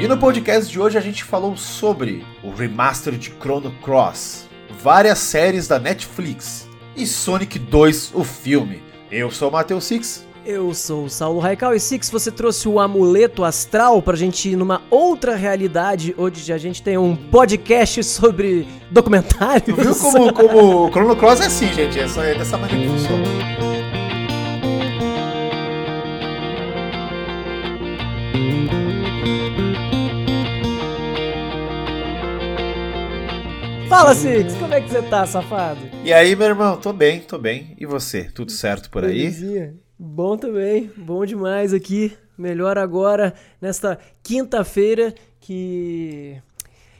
E no podcast de hoje a gente falou sobre o remaster de Chrono Cross, várias séries da Netflix e Sonic 2, o filme. Eu sou o Matheus Six. Eu sou o Saulo Raical e Six, você trouxe o amuleto astral pra gente ir numa outra realidade onde a gente tem um podcast sobre documentários. Tu viu como, como o Chrono Cross é assim, gente? É, só, é dessa maneira que funciona. Fala, Six, como é que você tá, safado? E aí, meu irmão? Tô bem, tô bem. E você? Tudo certo por aí? Belezinha. Bom também, bom demais aqui. Melhor agora, nesta quinta-feira que.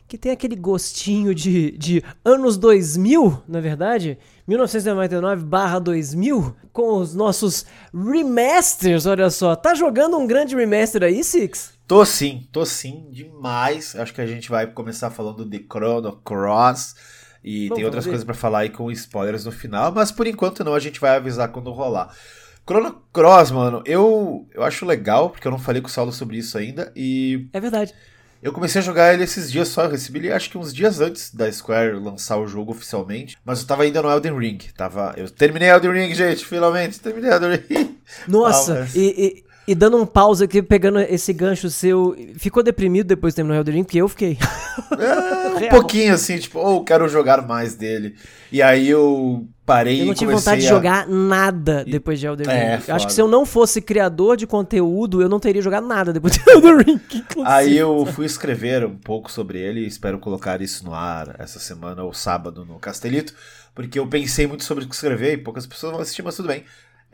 que tem aquele gostinho de, de anos 2000, na verdade. 1999/2000, com os nossos remasters, olha só. Tá jogando um grande remaster aí, Six? Tô sim, tô sim, demais. Acho que a gente vai começar falando de Chrono Cross. E Vamos tem outras ver. coisas pra falar aí com spoilers no final, mas por enquanto não, a gente vai avisar quando rolar. Chrono Cross, mano, eu, eu acho legal, porque eu não falei com o Saulo sobre isso ainda, e É verdade. Eu comecei a jogar ele esses dias só, eu recebi ele acho que uns dias antes da Square lançar o jogo oficialmente, mas eu tava ainda no Elden Ring, tava, eu terminei Elden Ring, gente, finalmente, terminei Elden Ring. Nossa, Ah, mas- e, e- e dando um pause aqui, pegando esse gancho seu, ficou deprimido depois de terminar o Elden Ring? Porque eu fiquei. É, um pouquinho assim, tipo, ou quero jogar mais dele. E aí eu parei Eu não tive vontade de a... jogar nada depois de Elden Ring. É, Eu foda. Acho que se eu não fosse criador de conteúdo, eu não teria jogado nada depois de Elden Ring. inclusive. Aí eu fui escrever um pouco sobre ele e espero colocar isso no ar essa semana ou sábado no Castelito, porque eu pensei muito sobre o que escrever e poucas pessoas vão assistir, mas tudo bem.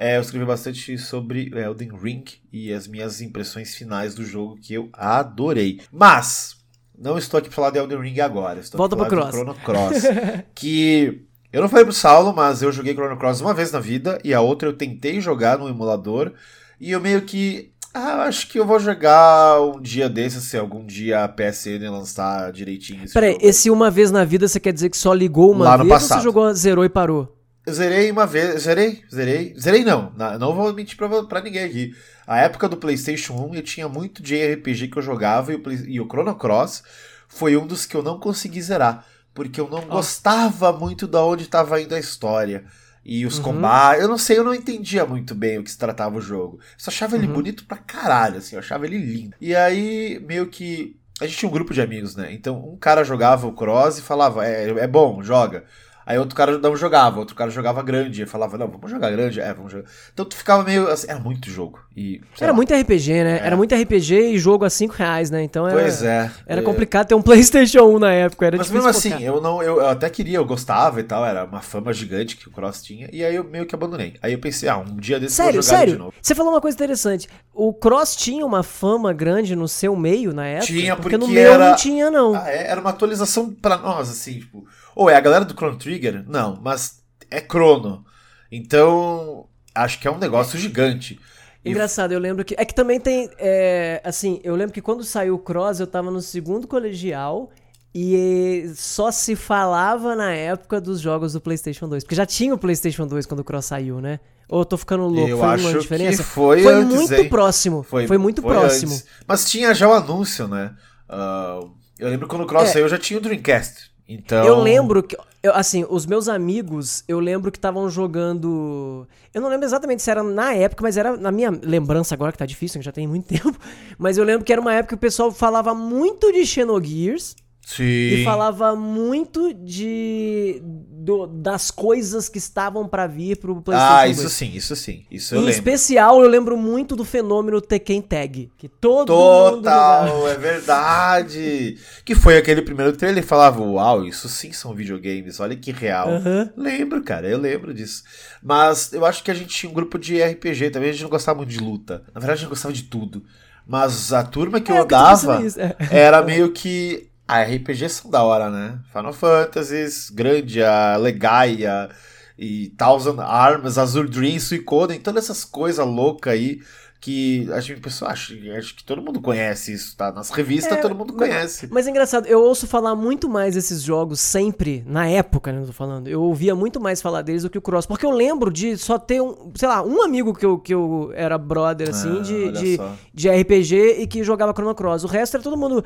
É, eu escrevi bastante sobre Elden Ring e as minhas impressões finais do jogo que eu adorei. Mas não estou aqui para falar de Elden Ring agora, estou Volta falar de Chrono Cross, que eu não falei pro Saulo, mas eu joguei Chrono Cross uma vez na vida e a outra eu tentei jogar no emulador e eu meio que ah, acho que eu vou jogar um dia desses, se algum dia a PSN lançar direitinho esse Peraí, esse uma vez na vida você quer dizer que só ligou uma Lá vez ou você jogou, zerou e parou? Eu zerei uma vez, zerei, zerei, zerei não, não vou mentir pra, pra ninguém aqui. A época do PlayStation 1 eu tinha muito de RPG que eu jogava e o, e o Chrono Cross foi um dos que eu não consegui zerar, porque eu não gostava muito da onde estava indo a história. E os Uhum. combates, eu não sei, eu não entendia muito bem o que se tratava o jogo. Eu só achava ele Uhum. bonito pra caralho, assim, eu achava ele lindo. E aí, meio que. A gente tinha um grupo de amigos, né? Então, um cara jogava o Cross e falava, é, é bom, joga. Aí outro cara não jogava, outro cara jogava grande. Falava, não, vamos jogar grande, é, vamos jogar. Então tu ficava meio. Assim, era muito jogo. E, Era lá. muito RPG, né? É. Era muito RPG e jogo a 5 reais, né? Então era, Pois é. era é. complicado ter um PlayStation 1 na época. Era Mas mesmo assim, focar. eu não, eu, eu até queria, eu gostava e tal, era uma fama gigante que o Cross tinha, e aí eu meio que abandonei. Aí eu pensei, ah, um dia desse eu Sério, vou jogar ele de sério. novo. Você falou uma coisa interessante. O Cross tinha uma fama grande no seu meio na época? Tinha, porque, no porque meu era- não tinha, não. Ah, é, era uma atualização pra nós, assim, tipo, ou é a galera do Chrono Trigger? Não, mas é Chrono. Então, acho que é um negócio gigante. Engraçado, eu lembro que. É que também tem. é, assim, eu lembro que quando saiu o Cross, eu tava no segundo colegial e só se falava na época dos jogos do PlayStation 2. Porque já tinha o PlayStation 2 quando o Cross saiu, né? Ou eu tô ficando louco? Eu foi acho uma que diferença? foi antes, muito hein? próximo. Foi, muito próximo. antes. Mas tinha já o anúncio, né? Ah, eu lembro quando o Cross É. saiu, já tinha o Dreamcast. Então... Eu lembro que, eu, assim, os meus amigos, eu lembro que estavam jogando. Eu não lembro exatamente se era na época, mas era na minha lembrança agora, que tá difícil, que já tem muito tempo. Mas eu lembro que era uma época que o pessoal falava muito de Xenogears Sim. e falava muito de. do- das coisas que estavam pra vir pro PlayStation Ah, 2. isso sim, isso sim. Isso eu Em lembro. especial, eu lembro muito do fenômeno Tekken Tag, que todo mundo. Total, é verdade. Que foi aquele primeiro trailer e falava, uau, isso sim são videogames, olha que real. Aham. Lembro, cara, eu lembro disso. Mas eu acho que a gente tinha um grupo de RPG também, a gente não gostava muito de luta. Na verdade, a gente gostava de tudo. Mas a turma que É, eu eu andava é. era meio que. A RPG são da hora, né? Final Fantasies, Grandia, Legaia e Thousand Arms, Azure Dream, Suicoden, todas essas coisas loucas aí que a pessoa acho, acho que todo mundo conhece isso, tá? Nas revistas é, todo mundo conhece. Mas é engraçado, eu ouço falar muito mais desses jogos sempre, na época, né, eu tô falando. Eu ouvia muito mais falar deles do que o Cross, porque eu lembro de só ter um, sei lá, um amigo que eu, que eu era brother, assim, ah, de, de, de, RPG e que jogava Chrono Cross. O resto era todo mundo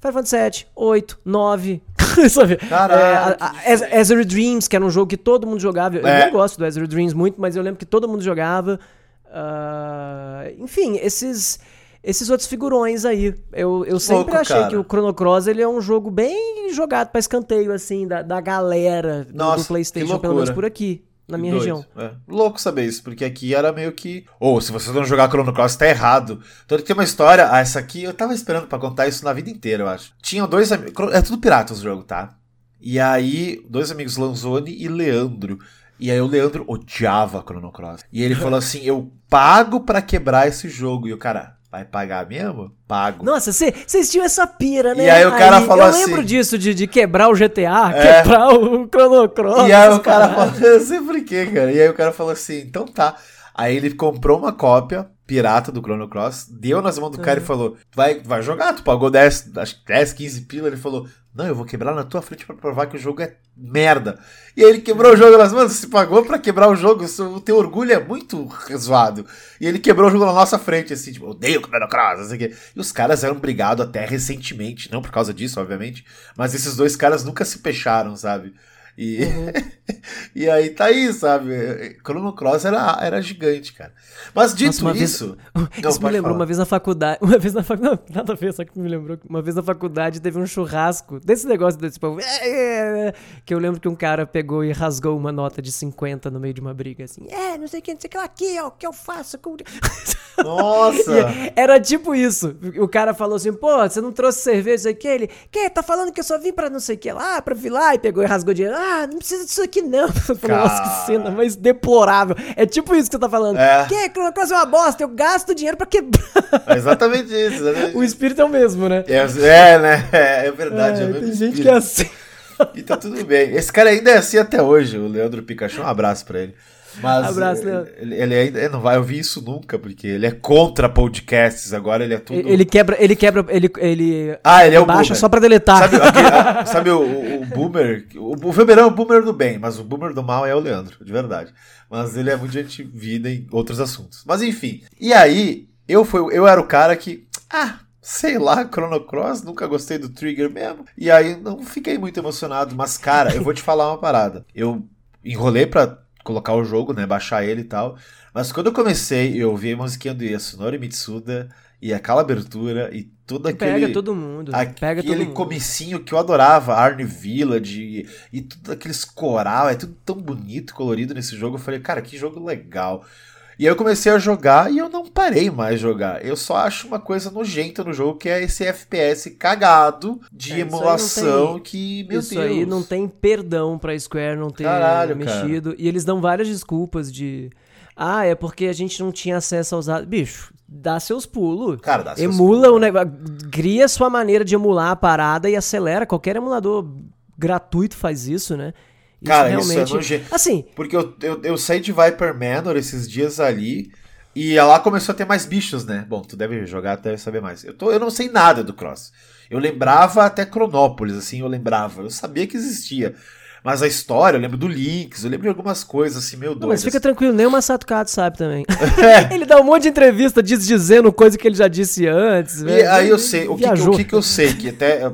Final Fantasy 7, 8, 9, sabe? Caralho. É, Azure Dreams, que era um jogo que todo mundo jogava. Eu é. não gosto do Azure Dreams muito, mas eu lembro que todo mundo jogava. Uh, enfim, esses esses outros figurões aí. Eu, eu sempre achei cara. que o Chrono Cross ele é um jogo bem jogado para escanteio, assim, da, da galera Nossa, do, PlayStation, pelo menos por aqui. Na minha região. É. Louco saber isso, porque aqui era meio que. Ou, oh, se você não jogar Chrono Cross, tá errado. Então tem uma história. Ah, essa aqui eu tava esperando para contar isso na vida inteira, eu acho. Tinham dois amigos. É tudo pirata os jogos, tá? E aí, dois amigos, Lanzoni e Leandro. E aí o Leandro odiava Chrono Cross. E ele falou assim: eu pago para quebrar esse jogo. E o cara, vai pagar mesmo? Pago. Nossa, vocês tinham essa pira, né? E aí o cara aí, falou eu assim. Eu lembro disso, de, de quebrar o GTA, é. quebrar o Chrono Cross. E aí o cara falou, eu sei por quê, cara. E aí o cara falou assim: então tá. Aí ele comprou uma cópia pirata do Chrono Cross, deu nas mãos do cara uhum. e falou: vai, vai jogar, tu pagou 10, acho 10, 15 pila. Ele falou: não, eu vou quebrar na tua frente para provar que o jogo é merda. E aí ele quebrou o jogo nas mãos, se pagou para quebrar o jogo, o teu orgulho é muito zoado. E ele quebrou o jogo na nossa frente, assim, tipo, odeio o Chrono Cross, assim que. E os caras eram brigados até recentemente, não por causa disso, obviamente, mas esses dois caras nunca se fecharam, sabe? E, uhum. e aí tá aí, sabe? Chrono Cross era, era gigante, cara. Mas dito Nossa, isso. Vez, não, isso me lembrou falar. uma vez na faculdade. Uma vez na faculdade. Nada a ver, só que me lembrou. Uma vez na faculdade teve um churrasco desse negócio desse povo. É, é, é, que eu lembro que um cara pegou e rasgou uma nota de 50 no meio de uma briga, assim. É, não sei o que, não sei o que lá aqui, ó, o que eu faço com. Nossa! era tipo isso. O cara falou assim, pô, você não trouxe cerveja, sei o que? Ele, que? Tá falando que eu só vim pra não sei o que lá, pra vir lá, e pegou e rasgou dinheiro. Ah, não precisa disso aqui não. Nossa, que cena mais deplorável. É tipo isso que você tá falando. É. Que? Chrono Cross é uma bosta, eu gasto dinheiro pra quebrar. É exatamente isso. Exatamente. o espírito é o mesmo, né? É, é né? É, é verdade. É, é tem gente que é assim. E tá tudo bem. Esse cara ainda é assim até hoje, o Leandro Pikachu. Um abraço pra ele. Mas Abraço, Leandro. Ele, ele ainda não vai ouvir isso nunca, porque ele é contra podcasts, agora ele é tudo. Ele quebra, ele quebra, ele. ele ah, ele é o baixa só pra deletar. Sabe, aquele, sabe o, o, o, boomer? O, o Weberão é o boomer do bem, mas o boomer do mal é o Leandro, de verdade. Mas ele é muito gente vida em outros assuntos. Mas enfim. E aí, eu, fui, eu era o cara que. Ah, sei lá, Chrono Cross, nunca gostei do Trigger mesmo. E aí não fiquei muito emocionado, mas cara, eu vou te falar uma parada. Eu enrolei pra colocar o jogo, né? Baixar ele e tal. Mas quando eu comecei, eu ouvi a musiquinha do Yasunori Mitsuda e aquela abertura e tudo aquele. Pega todo mundo. Pega aquele todo comecinho que eu adorava, Arne Village e, e tudo aqueles coral, é tudo tão bonito, colorido nesse jogo. Eu falei, cara, que jogo legal. E aí eu comecei a jogar e eu não parei mais jogar. Eu só acho uma coisa nojenta no jogo que é esse FPS cagado de é, emulação tem, que, meu isso Deus. Isso aí não tem perdão pra Square não ter Caralho, mexido. Cara. E eles dão várias desculpas de... Ah, é porque a gente não tinha acesso aos dados. Bicho, dá seus pulos. Cara, dá seus Emula o negócio. Cria sua maneira de emular a parada e acelera. Qualquer emulador gratuito faz isso, né? Isso Cara, realmente... isso é nojento. Assim. Porque eu, eu, eu saí de Viper Manor esses dias ali. E lá começou a ter mais bichos, né? Bom, tu deve jogar, deve saber mais. Eu, tô, eu não sei nada do Cross. Eu lembrava até Cronópolis, assim, eu lembrava. Eu sabia que existia. Mas a história, eu lembro do Lynx, eu lembro de algumas coisas, assim, meu Deus. Mas fica tranquilo, nem o Masato Kato sabe também. É. ele dá um monte de entrevista dizendo coisa que ele já disse antes. E aí eu sei, o que, o que, que eu sei, que até.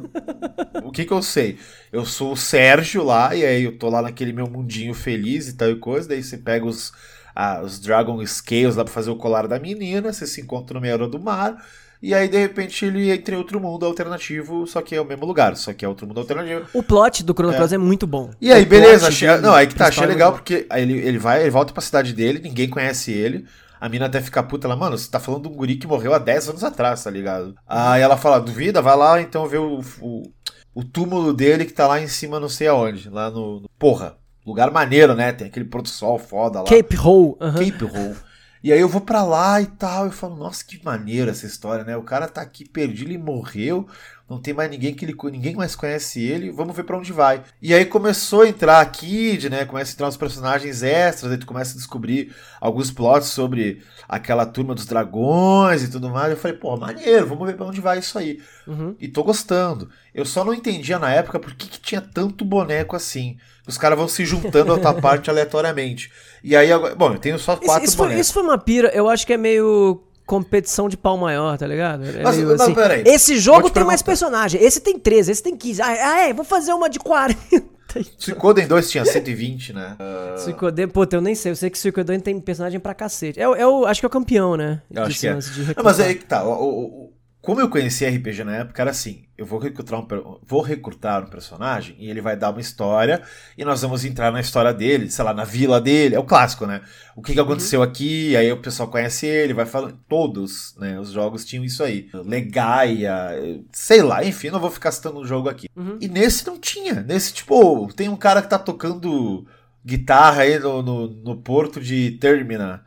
o que que eu sei? Eu sou o Sérgio lá, e aí eu tô lá naquele meu mundinho feliz e tal e coisa, daí você pega os, ah, os Dragon Scales lá pra fazer o colar da menina, você se encontra no meio do mar, e aí de repente ele entra em outro mundo alternativo, só que é o mesmo lugar, só que é outro mundo alternativo. O plot do Chrono Cross é. é. muito bom. E aí, beleza, achei, não, aí que tá, achei legal, porque ele, ele vai, ele volta pra cidade dele, ninguém conhece ele. A mina até fica puta, ela, mano, você tá falando de um guri que morreu há 10 anos atrás, tá ligado? Aí ela fala, duvida, vai lá então ver o, o o túmulo dele que tá lá em cima, não sei aonde. Lá no. no porra, lugar maneiro, né? Tem aquele pôr do sol foda lá. Cape Hole. Uhum. Cape Hole. E aí eu vou para lá e tal, eu falo, nossa, que maneiro essa história, né? O cara tá aqui perdido, ele morreu, não tem mais ninguém que ele, ninguém mais conhece ele, vamos ver para onde vai. E aí começou a entrar a Kid, né? Começa a entrar os personagens extras, aí tu começa a descobrir alguns plots sobre aquela turma dos dragões e tudo mais. Eu falei, pô, maneiro, vamos ver para onde vai isso aí. Uhum. E tô gostando. Eu só não entendia na época por que, que tinha tanto boneco assim. Os caras vão se juntando a outra parte aleatoriamente. E aí, agora, bom, eu tenho só quatro isso, isso bonecos. Foi, isso foi uma pira, eu acho que é meio competição de pau maior, tá ligado? É Mas, meio, não, assim, peraí. Esse jogo tem mais personagem, esse tem 13, esse tem 15. Ah, é, vou fazer uma de 40. Suicoden 2 tinha 120, né? Uh... Suicoden, pô, eu nem sei. Eu sei que Suicoden tem personagem pra cacete. É, é o, acho que é o campeão, né? Eu acho que é. Não, mas aí que tá. O, o, como eu conheci RPG na época, era assim: eu vou recrutar, um, vou recrutar um personagem e ele vai dar uma história e nós vamos entrar na história dele, sei lá, na vila dele. É o clássico, né? O que, que uhum. aconteceu uhum. aqui, aí o pessoal conhece ele, vai falando. Todos, né? Os jogos tinham isso aí. Legaia, sei lá, enfim, não vou ficar citando o um jogo aqui. Uhum. E nesse não tinha. Nesse, tipo, tem um cara que tá tocando guitarra aí no, no, no porto de Termina.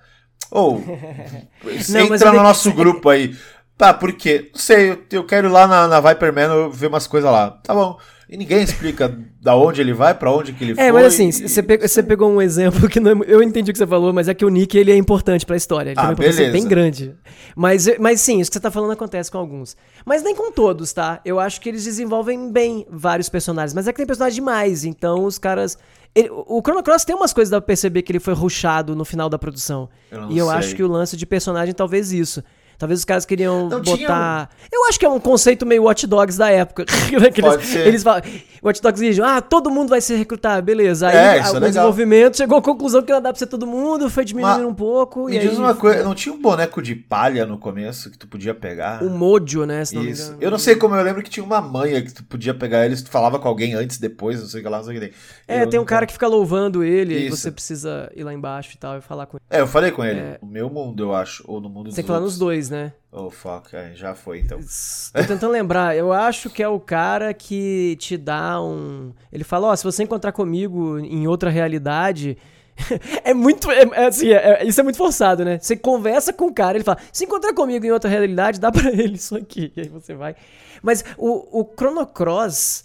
Ou, oh, entra no nosso grupo aí. Tá, por quê? Não sei, eu, eu quero ir lá na, na Viperman ver umas coisas lá. Tá bom. E ninguém explica da onde ele vai, para onde que ele é, foi. É, mas assim, você pegou, pegou um exemplo que não é, eu entendi o que você falou, mas é que o Nick ele é importante para a história. Ele ah, tem importância bem grande. Mas, mas sim, isso que você tá falando acontece com alguns. Mas nem com todos, tá? Eu acho que eles desenvolvem bem vários personagens, mas é que tem personagens demais, então os caras ele, o Chrono Cross tem umas coisas da perceber que ele foi rushado no final da produção. Eu e eu sei. acho que o lance de personagem talvez isso. Talvez os caras queriam não, botar. Tinha... Eu acho que é um conceito meio Watch Dogs da época. Né, Pode eles, ser. eles falam. Watch Dogs dizem, ah, todo mundo vai ser recrutado, beleza. Aí é, o é desenvolvimento chegou à conclusão que não dá pra ser todo mundo, foi diminuindo Mas, um pouco. Me e diz aí, uma coisa, não tinha um boneco de palha no começo que tu podia pegar? O Mojo, né? Se não Isso. Me eu não sei como eu lembro que tinha uma manha que tu podia pegar eles, tu falava com alguém antes, depois, não sei o que lá, não sei o que tem. É, eu tem um cara que fica louvando ele, Isso. e você precisa ir lá embaixo e tal e falar com ele. É, eu falei com ele. É... No meu mundo, eu acho. Ou no mundo Você tem que falar nos dois, né? Oh, fuck, é, já foi então. Tô tentando lembrar, eu acho que é o cara que te dá um. Ele fala: Ó, oh, se você encontrar comigo em outra realidade. é muito. É, é assim, é, é, isso é muito forçado, né? Você conversa com o cara, ele fala: se encontrar comigo em outra realidade, dá pra ele isso aqui. E aí você vai. Mas o, o Chrono Cross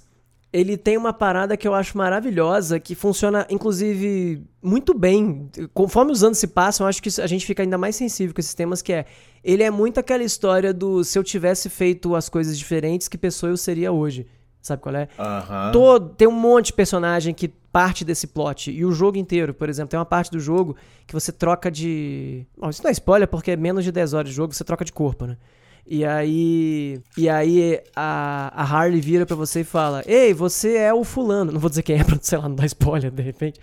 ele tem uma parada que eu acho maravilhosa, que funciona, inclusive, muito bem. Conforme os anos se passam, acho que a gente fica ainda mais sensível com esses temas, que é... Ele é muito aquela história do se eu tivesse feito as coisas diferentes, que pessoa eu seria hoje. Sabe qual é? Uhum. Todo, tem um monte de personagem que parte desse plot. E o jogo inteiro, por exemplo, tem uma parte do jogo que você troca de... Bom, isso não é spoiler, porque é menos de 10 horas de jogo, você troca de corpo, né? E aí, e aí a, a Harley vira para você e fala: Ei, você é o fulano. Não vou dizer quem é pra, sei lá, não dar spoiler de repente.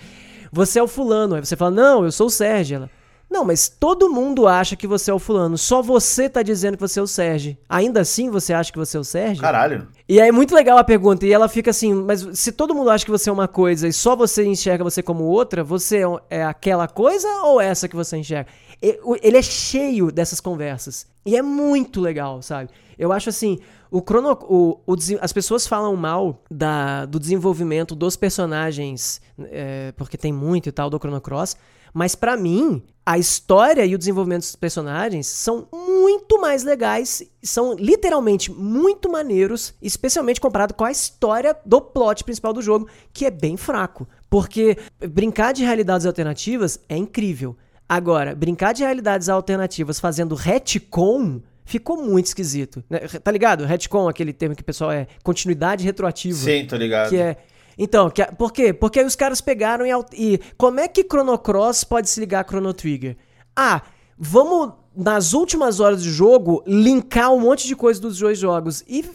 Você é o fulano. Aí você fala: Não, eu sou o Sérgio. Ela: Não, mas todo mundo acha que você é o fulano. Só você tá dizendo que você é o Sérgio. Ainda assim você acha que você é o Sérgio? Caralho. E aí é muito legal a pergunta. E ela fica assim: Mas se todo mundo acha que você é uma coisa e só você enxerga você como outra, você é, é aquela coisa ou essa que você enxerga? Ele é cheio dessas conversas. E é muito legal, sabe? Eu acho assim, o crono, o, o, as pessoas falam mal da, do desenvolvimento dos personagens, é, porque tem muito e tal do Chrono Cross, mas para mim, a história e o desenvolvimento dos personagens são muito mais legais, são literalmente muito maneiros, especialmente comparado com a história do plot principal do jogo, que é bem fraco. Porque brincar de realidades alternativas é incrível. Agora, brincar de realidades alternativas fazendo retcon ficou muito esquisito. Né? Tá ligado? Retcon, aquele termo que o pessoal é continuidade retroativa. Sim, tô ligado. Que é. Então, que por quê? Porque aí os caras pegaram e, e. Como é que Chrono Cross pode se ligar a Chrono Trigger? Ah, vamos, nas últimas horas de jogo, linkar um monte de coisa dos dois jogos. E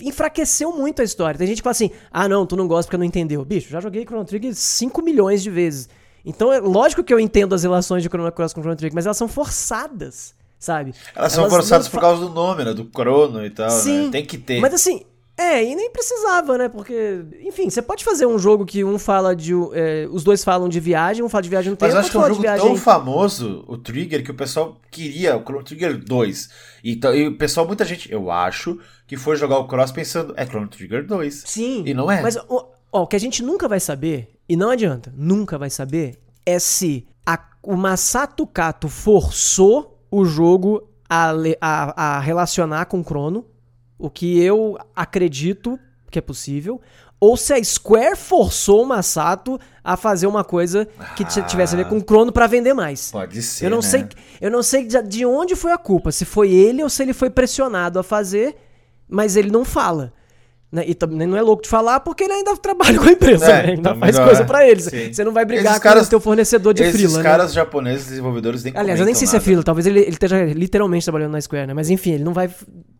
enfraqueceu muito a história. Tem gente que fala assim: ah, não, tu não gosta porque não entendeu. Bicho, já joguei Chrono Trigger 5 milhões de vezes. Então, é lógico que eu entendo as relações de Chrono Cross com Chrono Trigger, mas elas são forçadas, sabe? Elas, são forçadas por causa do nome, né? Do Chrono e tal, né? Sim, né? Tem que ter. Mas assim, é, e nem precisava, né? Porque, enfim, você pode fazer um jogo que um fala de. É, os dois falam de viagem, um fala de viagem no tempo. Mas acho que é um jogo viagem... tão famoso, o Trigger, que o pessoal queria, o Chrono Trigger 2. E, e o pessoal, muita gente, eu acho, que foi jogar o Cross pensando, é Chrono Trigger 2. Sim. E não é. Mas ó, o que a gente nunca vai saber e não adianta, nunca vai saber, é se a, o Masato Kato forçou o jogo a, a, a relacionar com o Crono, o que eu acredito que é possível, ou se a Square forçou o Masato a fazer uma coisa que tivesse a ver com o Chrono pra vender mais. Pode ser. Eu não né? sei, eu não sei de onde foi a culpa, se foi ele ou se ele foi pressionado a fazer, mas ele não fala. Né? E também não é louco de falar porque ele ainda trabalha com a empresa, É, né? ainda faz coisa é. pra eles. Sim. Você não vai brigar Esses com caras- o teu fornecedor de Esses frila, né? caras japoneses, desenvolvedores, nem Aliás, eu nem sei se é frila, talvez ele, ele esteja literalmente trabalhando na Square, né? Mas enfim, ele não vai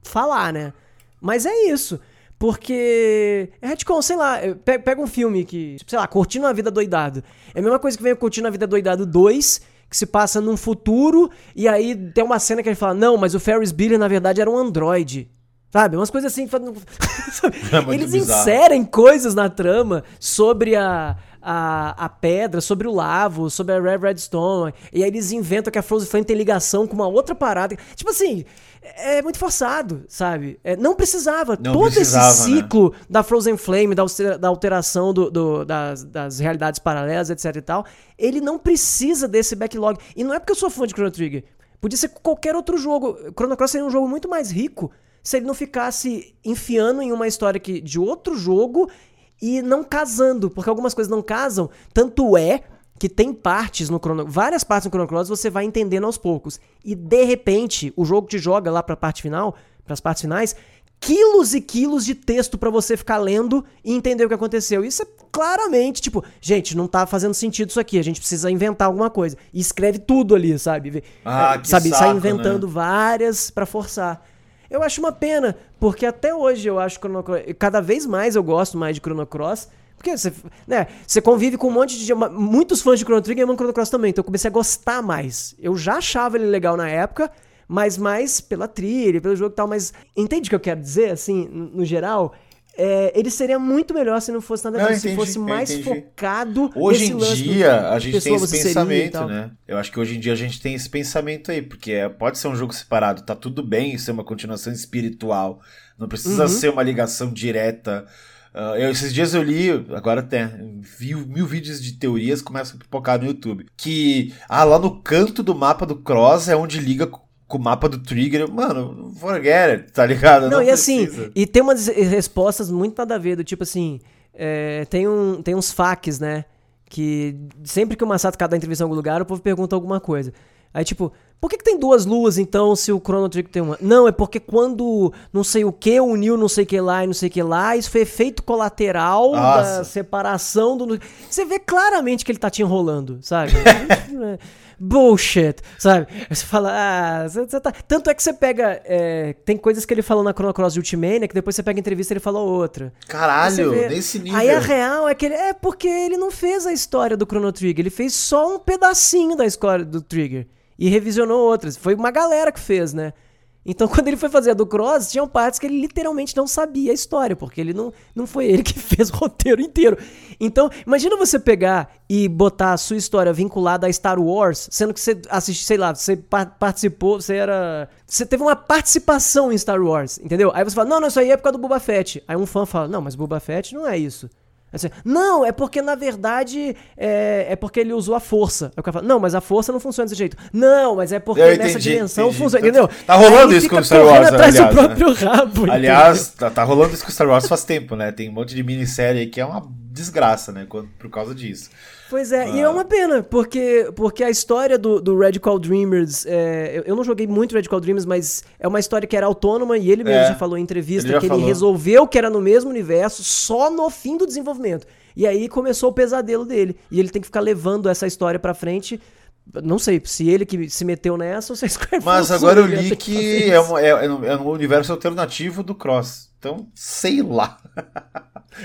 falar, né? Mas é isso. Porque. É retcon, sei lá. pe- Pega um filme que. Sei lá, Curtindo a Vida Doidado. É a mesma coisa que vem Curtindo a Vida Doidado 2, que se passa num futuro, e aí tem uma cena que ele fala: Não, mas o Ferris Bueller na verdade era um androide. Sabe? Umas coisas assim. É Eles bizarro. inserem coisas na trama sobre a, a, a pedra, sobre o lavo, sobre a Red Redstone. E aí eles inventam que a Frozen Flame tem ligação com uma outra parada. Tipo assim, é muito forçado, sabe? É, não precisava. Não Todo precisava, esse né? ciclo da Frozen Flame, da alteração do, do- das, das realidades paralelas, etc e tal, ele não precisa desse backlog. E não é porque eu sou fã de Chrono Trigger. Podia ser qualquer outro jogo. Chrono Cross seria um jogo muito mais rico se ele não ficasse enfiando em uma história que, de outro jogo e não casando, porque algumas coisas não casam. Tanto é que tem partes no Chrono, várias partes no Chrono Cross você vai entendendo aos poucos. E de repente, o jogo te joga lá pra parte final, pras partes finais, quilos e quilos de texto pra você ficar lendo e entender o que aconteceu. Isso é claramente, tipo, gente, não tá fazendo sentido isso aqui, a gente precisa inventar alguma coisa. E escreve tudo ali, sabe? Ah, É, que sabe, sai saco, né? inventando várias pra forçar. Eu acho uma pena, porque até hoje eu acho Chrono Cross, cada vez mais eu gosto mais de Chrono Cross, porque você, né, você convive com um monte de muitos fãs de Chrono Trigger e amam Chrono Cross também, então eu comecei a gostar mais. Eu já achava ele legal na época, mas mais pela trilha, pelo jogo e tal, mas entende o que eu quero dizer assim, no geral? É, ele seria muito melhor se não fosse nada disso, se fosse mais focado Hoje em dia, a gente tem esse pensamento, né? Eu acho que hoje em dia a gente tem esse pensamento aí, porque é- pode ser um jogo separado, tá tudo bem ser uma continuação espiritual, não precisa Uhum. ser uma ligação direta. Ah, eu- esses dias eu li, agora tem, vi mil vídeos de teorias começam a pipocar no YouTube. Que, ah, lá no canto do mapa do Cross é onde liga com o mapa do Trigger. Mano, forget it, tá ligado? Não, e assim, precisa. e tem umas respostas muito nada a ver, do tipo assim, é, tem, um, tem uns facs, né? Que sempre que o Masato cada entrevista em algum lugar, o povo pergunta alguma coisa. Aí, tipo, por que, que tem duas luas, então, se o Chrono Trigger tem uma? Não, é porque quando não sei o que uniu não sei o que lá e não sei o que lá, isso foi efeito colateral da Nossa. separação do... Você vê claramente que ele tá te enrolando, sabe? Bullshit, sabe? Você fala, ah, você, você tá... Tanto é que você pega. é, tem coisas que ele falou na Chrono Cross de Ultimania que depois você pega a entrevista e ele falou outra. Caralho, vê- nesse nível. Aí a real é que ele. É porque ele não fez a história do Chrono Trigger, ele fez só um pedacinho da história do Trigger. E revisionou outras. Foi uma galera que fez, né? Então, quando ele foi fazer a do Cross, tinham partes que ele literalmente não sabia a história, porque ele não, não foi ele que fez o roteiro inteiro. Então, imagina você pegar e botar a sua história vinculada a Star Wars, sendo que você assiste, sei lá, você pa- participou, você era. Você teve uma participação em Star Wars, entendeu? Aí você fala, não, não, isso aí é por causa do Boba Fett. Aí um fã fala, não, mas Boba Fett não é isso. Você, não, é porque na verdade é, é porque ele usou a força. Aí o cara fala, não, mas a força não funciona desse jeito. Não, mas é porque Eu nessa entendi, dimensão entendi. funciona, Tá- entendeu? tá rolando isso com Star correndo Wars, atrás aliás, do né? próprio rabo. Aliás, tá, tá rolando isso com Star Wars faz tempo, né? Tem um monte de minissérie aí que é uma desgraça, né? Por causa disso. Pois é, e Ah. é uma pena, porque, porque a história do, do Radical Dreamers, é, eu, eu não joguei muito Radical Dreamers, mas é uma história que era autônoma e ele mesmo É, já falou em entrevista ele que falou. ele resolveu que era no mesmo universo só no fim do desenvolvimento. E aí começou o pesadelo dele. E ele tem que ficar levando essa história pra frente. Não sei se ele que se meteu nessa ou se a Square Mas agora eu li que fazer é, um, é, é um- é um universo alternativo do Cross. Então, sei lá.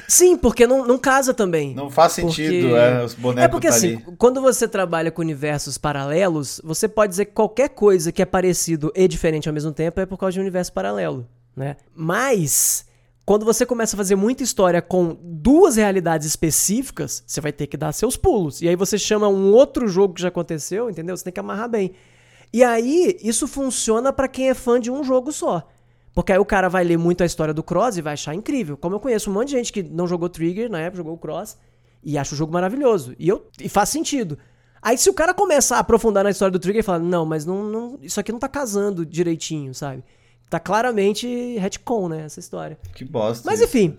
Sim, porque não, não casa também. Não faz Porque- sentido, é, os bonecos É porque tá assim, ali. quando você trabalha com universos paralelos, você pode dizer que qualquer coisa que é parecido e diferente ao mesmo tempo é por causa de um universo paralelo, né? Mas quando você começa a fazer muita história com duas realidades específicas, você vai ter que dar seus pulos. E aí você chama um outro jogo que já aconteceu, entendeu? Você tem que amarrar bem. E aí isso funciona pra quem é fã de um jogo só. Porque aí o cara vai ler muito a história do Cross e vai achar incrível. Como eu conheço um monte de gente que não jogou Trigger na época, jogou o Cross, e acha o jogo maravilhoso. E, eu, e faz sentido. Aí se o cara começar a aprofundar na história do Trigger e falar, não, mas não, não- isso aqui não tá casando direitinho, sabe? tá claramente retcon, né, essa história. Que bosta. Mas isso. enfim.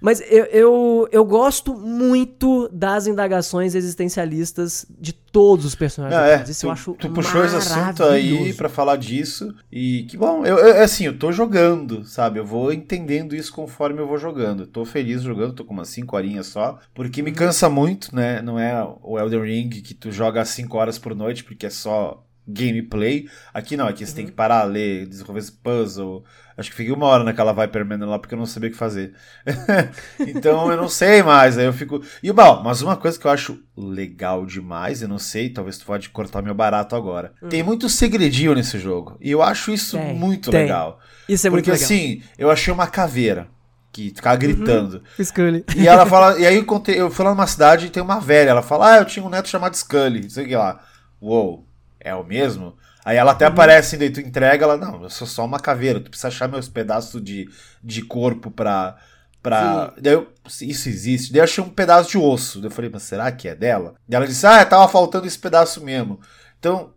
Mas eu, eu, eu gosto muito das indagações existencialistas de todos os personagens. Não, é. Isso tu, eu acho tu puxou esse assunto aí pra falar disso. E que bom. Eu, eu- assim, eu tô jogando, sabe? Eu vou entendendo isso conforme eu vou jogando. Eu tô feliz jogando, tô com umas 5 horinhas só. Porque Uhum. me cansa muito, né? Não é o Elden Ring que tu joga 5 horas por noite, porque é só gameplay. Aqui não, aqui você Uhum. tem que parar, ler, desenvolver esse puzzle. Acho que fiquei uma hora naquela Viper Man lá porque eu não sabia o que fazer. então eu não sei mais. Aí eu fico. E bom, mas uma coisa que eu acho legal demais, eu não sei, talvez tu pode cortar meu barato agora. Tem muito segredinho nesse jogo. E eu acho isso. Tem, muito tem. legal. Isso é muito porque assim, eu achei uma caveira que ficava gritando. O Scully. E ela fala, e aí eu, contei, eu fui lá numa cidade e tem uma velha. Ela fala, ah, eu tinha um neto chamado Scully. Não sei o que lá. Uou, é o mesmo? Aí ela até aparece, daí tu entrega, ela, não, eu sou só uma caveira, tu precisa achar meus pedaços de, de corpo pra. pra... Daí eu, isso existe. Daí eu achei um pedaço de osso. Daí eu falei, mas será que é dela? Daí ela disse, ah, tava faltando esse pedaço mesmo. Então,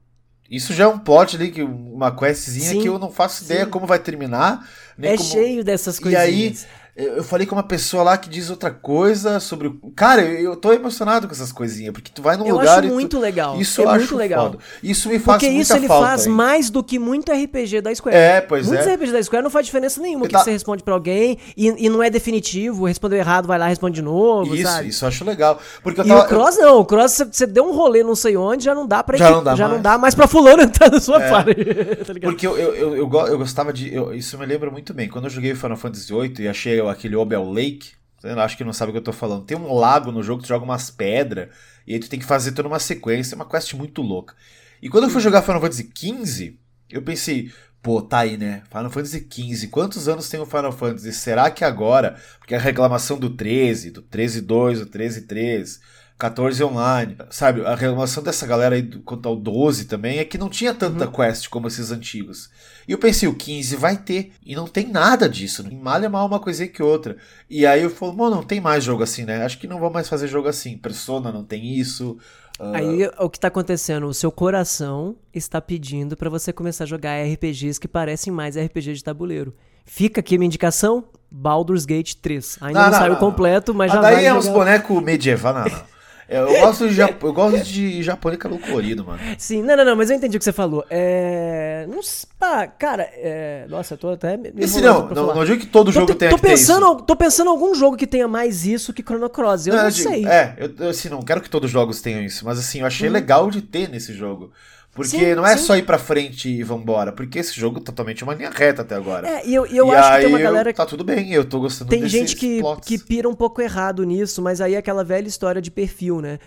isso já é um plot ali, que, uma questzinha Sim, que eu não faço ideia sim. como vai terminar. Nem É como... cheio dessas E coisinhas. aí, eu falei com uma pessoa lá que diz outra coisa sobre o. Cara, eu tô emocionado com essas coisinhas, porque tu vai num eu lugar acho e tu- muito legal. Isso é eu muito acho legal. foda. Isso me faz Porque isso ele faz mais do que muito RPG da Square. É, pois Muitos é. RPG da Square não faz diferença nenhuma. Que Tá. você responde pra alguém e, e não é definitivo, respondeu errado, vai lá e responde de novo, Isso, sabe? isso eu acho legal. Porque eu E tava. o Cross não, o Cross você- deu um rolê não sei onde, já não dá pra Já equipe- não dá já mais. não dá mais pra fulano entrar na sua É. party. tá? Porque eu, eu, eu, eu, go- eu gostava de. isso me lembra muito bem. Quando eu joguei Final Fantasy VIII e achei aquele Obel Lake, você acho que não sabe o que eu tô falando. Tem um lago no jogo, tu joga umas pedras, e aí tu tem que fazer toda uma sequência, é uma quest muito louca. E quando eu fui jogar Final Fantasy XV, eu pensei, pô, tá aí, né? Final Fantasy XV, quantos anos tem o Final Fantasy? Será que agora? Porque a reclamação do 13, do 13.2, do 13.3. 14 online, sabe? A reclamação dessa galera aí quanto ao 12 também é que não tinha tanta quest como esses antigos. E eu pensei, o 15 vai ter. E não tem nada disso. Malha mal uma coisinha que outra. E aí eu falo, mano, não tem mais jogo assim, né? Acho que não vão mais fazer jogo assim. Persona não tem isso. ah, Aí o que tá acontecendo? O seu coração está pedindo pra você começar a jogar RPGs que parecem mais RPG de tabuleiro. Fica aqui a minha indicação: Baldur's Gate 3. Ainda não, Não, não, saiu não. completo, mas ah, já daí vai é uns jogar. bonecos medieval. Não, não. É, Eu gosto de, eu gosto de japonês cabelo colorido, mano. Sim, não, não, não, mas eu entendi o que você falou. É. Não pá, cara, é. Nossa, eu tô até. Esse não, não, não digo que todo Tô, jogo te- tenha tô que ter isso. pensando, tô pensando em algum jogo que tenha mais isso que Chrono Cross. Eu não, digo, sei. É, eu, eu, assim, não quero que todos os jogos tenham isso, mas assim, eu achei legal de ter nesse jogo. Porque Sim, não é sim. só ir pra frente e vambora, porque esse jogo é totalmente uma linha reta até agora. É, e eu, eu E acho que tem uma eu- galera Tá tudo bem, eu tô gostando Tem gente que, plots. que pira um pouco errado nisso, mas aí é aquela velha história de perfil, né?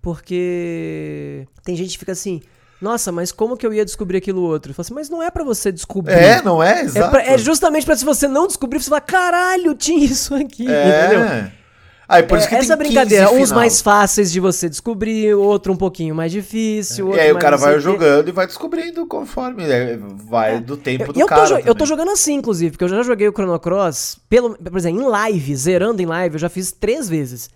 Porque tem gente que fica assim, nossa, mas como que eu ia descobrir aquilo outro? Eu falo assim, mas não é pra você descobrir. É, não é? É, Exato. pra- é justamente pra se você não descobrir, você falar, caralho, tinha isso aqui, entendeu? É. Aí, por isso que É, essa tem brincadeira, 15 uns final. mais fáceis de você descobrir, outro um pouquinho mais difícil. E outro aí o cara vai jogando e vai descobrindo conforme né, vai do tempo Eu, do eu, cara. tô, eu tô jogando assim, inclusive, porque eu já joguei o Chrono Cross, pelo, por exemplo, em live, zerando em live, eu já fiz três vezes.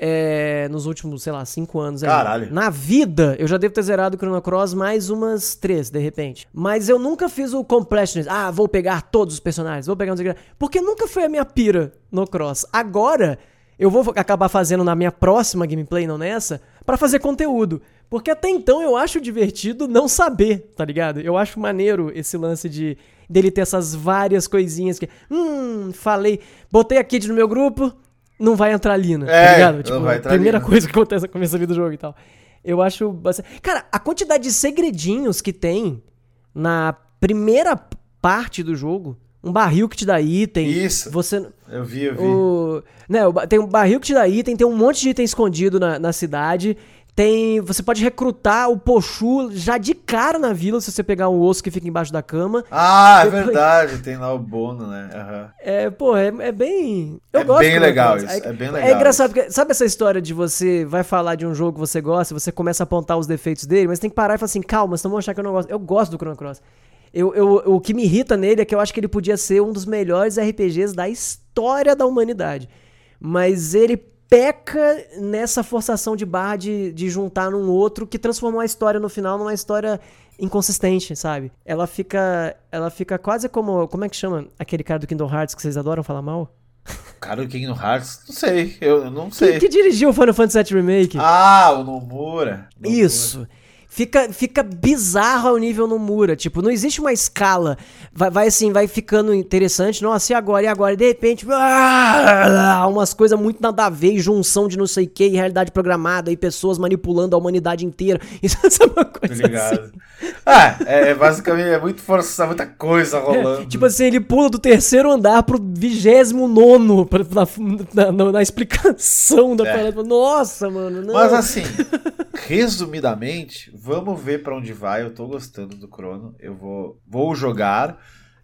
É, nos últimos, sei lá, cinco anos. aí. Caralho. Na vida, eu já devo ter zerado o Chrono Cross mais umas três, de repente. Mas eu nunca fiz o completionist. Ah, vou pegar todos os personagens, vou pegar. Porque nunca foi a minha pira no Cross. Agora, eu vou acabar fazendo na minha próxima gameplay, não nessa, pra fazer conteúdo. Porque até então eu acho divertido não saber, tá ligado? Eu acho maneiro esse lance de dele ter essas várias coisinhas que. Hum, falei. Botei a Kid no meu grupo, não vai entrar ali, né? É, tá ligado? não Tipo, vai a entrar primeira Lina. coisa que acontece no começo do jogo e tal. Eu acho bastante. Cara, a quantidade de segredinhos que tem na primeira parte do jogo. Um barril que te dá item. Isso. Você. Eu vi, eu vi. O, né, tem um barril que te dá item, tem um monte de item escondido na, na cidade. Tem. Você pode recrutar o Pochu já de cara na vila se você pegar um osso que fica embaixo da cama. Ah, é verdade, tem lá o Bono, né? Aham. É, pô, é, é bem. Eu É gosto bem do legal Chrono Cross. isso, é bem É legal engraçado, porque sabe essa história de você vai falar de um jogo que você gosta, você começa a apontar os defeitos dele, mas tem que parar e falar assim, calma, senão vão achar que eu não gosto. Eu gosto do Chrono Cross. Eu, eu, o que me irrita nele é que eu acho que ele podia ser um dos melhores RPGs da história da humanidade. Mas ele peca nessa forçação de barra de, de juntar num outro que transformou a história no final numa história inconsistente, sabe? Ela fica. Ela fica quase como. Como é que chama aquele cara do Kingdom Hearts que vocês adoram falar mal? Cara do Kingdom Hearts, não sei, eu não sei. Que, que dirigiu o Final Fantasy VII Remake? Ah, o Nomura. Nomura. Isso. Fica, fica bizarro ao nível no Mura. Tipo, não existe uma escala. Vai, vai assim, vai ficando interessante. Nossa, e agora? E agora? E de repente, ah, umas coisas muito nada a ver, junção de não sei o que, realidade programada, e pessoas manipulando a humanidade inteira. Isso é uma coisa assim. Ah, é, é basicamente é muito forçado, muita coisa rolando. É, tipo assim, ele pula do terceiro andar pro vigésimo nono na, na, na, explicação da é. parada. Nossa, mano. Não. Mas assim, resumidamente, vamos ver para onde vai. Eu tô gostando do Crono. Eu vou, vou jogar.